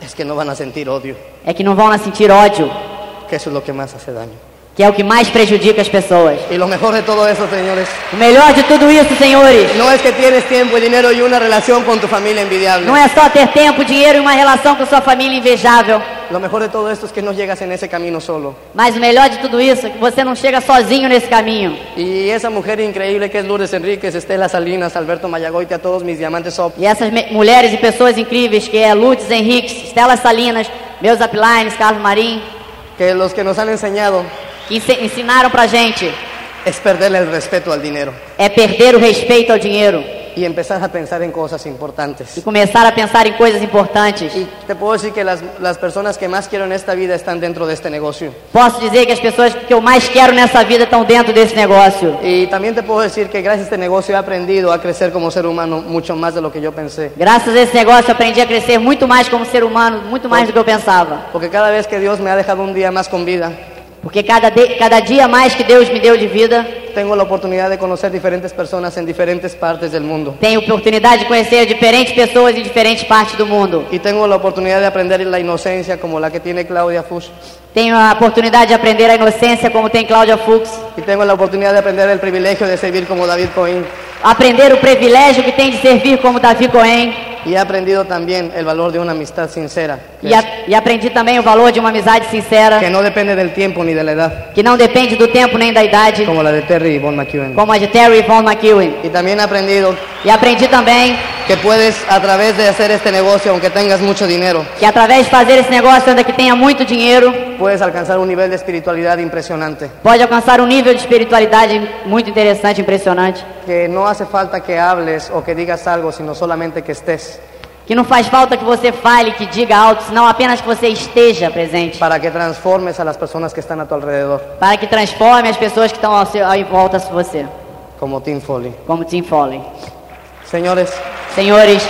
S3: es que no van a sentir odio,
S2: é que não vão sentir ódio,
S3: que eso es lo que más hace daño.
S2: Que é o que mais prejudica as pessoas.
S3: Y lo mejor de todo eso, señores,
S2: O melhor de tudo isso, senhores,
S3: no es que tienes tiempo y dinero y una relación con tu familia envidiable.
S2: não é só ter tempo, dinheiro e uma relação com sua família invejável.
S3: Lo mejor de todo esto es que no llegas en ese camino solo.
S2: Mas o melhor de tudo isso é que você não chega sozinho nesse caminho.
S3: Y esa mujer increíble que es Lourdes Enríquez, Estela Salinas, Alberto Mayagoite, a todos mis diamantes top.
S2: E essas me- mulheres e pessoas incríveis, que é Lourdes Henriques, Estela Salinas, meus uplines, Carlos Marim,
S3: que los que nos han enseñado
S2: que ensinaram pra gente
S3: es perderle el respeto al dinero
S2: é perder o respeito ao dinheiro
S3: y empezar a pensar en cosas
S2: e
S3: importantes.
S2: começar a pensar em coisas importantes.
S3: Y te puedo decir que las, las personas que más quiero en esta vida están dentro de este negocio.
S2: Posso dizer que as pessoas que eu mais quero nessa vida estão dentro desse negócio.
S3: Y también te puedo decir que gracias a este negocio he aprendido a crecer como ser humano mucho más de lo que yo pensé.
S2: Graças a esse negócio eu aprendi a crescer muito mais como ser humano, muito mais do que eu pensava.
S3: Porque cada vez que Dios me ha dejado un día más con vida,
S2: Porque cada, de- cada dia mais que Deus me deu de vida,
S3: tengo la oportunidad de conocer diferentes personas en diferentes partes del mundo.
S2: tenho oportunidade de conhecer diferentes pessoas em diferentes partes do mundo.
S3: Y tengo la oportunidad de aprender la inocencia como la que tiene Claudia Fuchs.
S2: Tenho a oportunidade de aprender a inocência como tem Cláudia Fux.
S3: Y tengo la oportunidad de aprender el privilegio de servir como David Cohen.
S2: Aprender o privilégio que tem de servir como Davi Cohen.
S3: Y he aprendido también el valor de una amistad sincera,
S2: E, a- e aprendi também o valor de uma amizade sincera,
S3: que no depende del tiempo ni de la edad,
S2: que não depende do tempo nem da idade,
S3: como la de Terry Von McEwen.
S2: como a de Terry e Von McEwen.
S3: Y también he aprendido
S2: E aprendi também
S3: que puedes, a través de hacer este negocio, aunque tengas mucho dinero,
S2: que através de fazer esse negócio, ainda que tenha muito dinheiro,
S3: puedes alcanzar un nivel de espiritualidad impresionante.
S2: pode alcançar um nível de espiritualidade muito interessante, impressionante.
S3: Que no hace falta que hables o que digas algo, sino solamente que estés,
S2: Que não faz falta que você fale, que diga alto, senão apenas que você esteja presente.
S3: para que transformes a las personas que están a tu alrededor,
S2: Para que transforme as pessoas que estão ao seu, ao em volta de você,
S3: como Tim Foley.
S2: como Tim Foley.
S3: Señores,
S2: Senhores,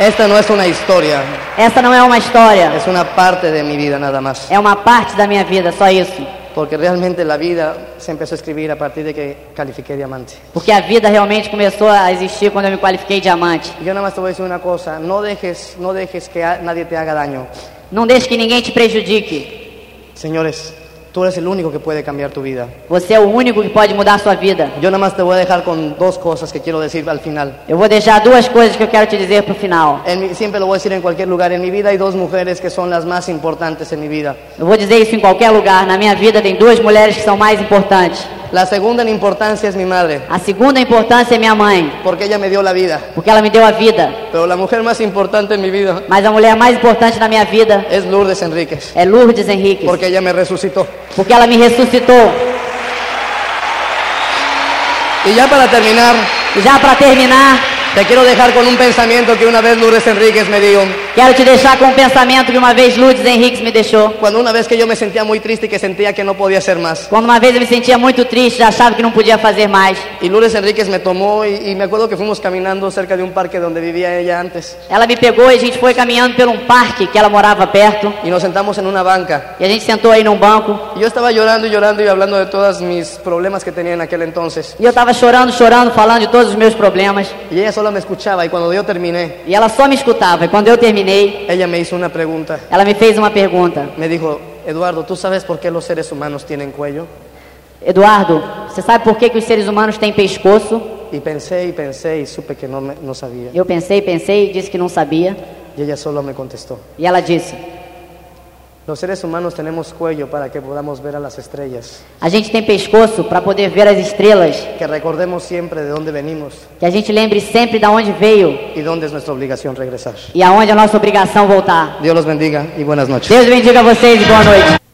S3: esta no es una historia,
S2: essa não é uma história,
S3: es una parte de mi vida nada más.
S2: é uma parte da minha vida, só isso.
S3: Porque realmente la vida se empezó a escribir a partir de que califiqué diamante.
S2: Porque a vida realmente começou a existir quando eu me qualifiquei diamante.
S3: Yo nada más te voy a decir una cosa, no dejes, no dejes que a- nadie te haga daño.
S2: Não deixe que ninguém te prejudique.
S3: Señores, tú eres el único que puede cambiar tu vida.
S2: Você é o único que pode mudar a sua vida.
S3: Yo nada más te voy a dejar con dos cosas que quiero decir al final.
S2: Eu vou deixar duas coisas que eu quero te dizer pro final.
S3: En mi- siempre lo voy a decir en cualquier lugar. En mi vida hay dos mujeres que son las más importantes en mi vida.
S2: Eu vou dizer isso em qualquer lugar. Na minha vida tem duas mulheres que são mais importantes.
S3: La segunda en importancia es mi madre,
S2: A segunda importância é minha mãe,
S3: porque ella me dio la vida.
S2: porque ela me deu a vida.
S3: Pero la mujer más importante en mi vida
S2: Mas a mulher mais importante na minha vida
S3: es Lourdes Enríquez,
S2: é Lourdes Henrique,
S3: porque ella me resucitó.
S2: porque ela me ressuscitou.
S3: Y ya para terminar,
S2: E já para terminar,
S3: te quiero dejar con un pensamiento que una vez Lourdes Enríquez me dio.
S2: Quero te deixar com um pensamento que uma vez Lourdes Henriques me deixou.
S3: Cuando una vez que yo me sentía muy triste que sentía que no podía hacer más.
S2: Quando uma vez eu me sentia muito triste, achava que não podia fazer mais.
S3: Y Lourdes Enríquez me tomó y, y me acuerdo que fuimos caminando cerca de un parque donde vivía ella antes.
S2: Ela me pegou e a gente foi caminhando por um parque que ela morava perto.
S3: Y nos sentamos en una banca.
S2: E a gente sentou aí num banco.
S3: Y yo estaba llorando y llorando y hablando de todos mis problemas que tenía en aquel entonces.
S2: E eu tava chorando, chorando, falando de todos os meus problemas.
S3: Y ella solo me escuchaba y cuando yo terminé,
S2: E ela só me escutava. E quando eu terminei,
S3: ella me hizo una pregunta.
S2: ela me fez uma pergunta.
S3: Me dijo, Eduardo, ¿tú sabes por qué los seres humanos tienen cuello?
S2: Eduardo, você sabe por que, que os seres humanos têm pescoço?
S3: Y pensé y supe que no, me- no sabía.
S2: Eu pensei, pensei, disse que não sabia.
S3: Y ella solo me contestó,
S2: E ela disse:
S3: los seres humanos tenemos cuello para que podamos ver a las estrellas,
S2: A gente tem pescoço para poder ver as estrelas.
S3: que recordemos siempre de dónde venimos
S2: Que a gente lembre sempre de onde veio
S3: y dónde es nuestra obligación regresar.
S2: e aonde é a nossa obrigação voltar.
S3: Dios los bendiga y buenas noches.
S2: Deus bendiga vocês e boa noite.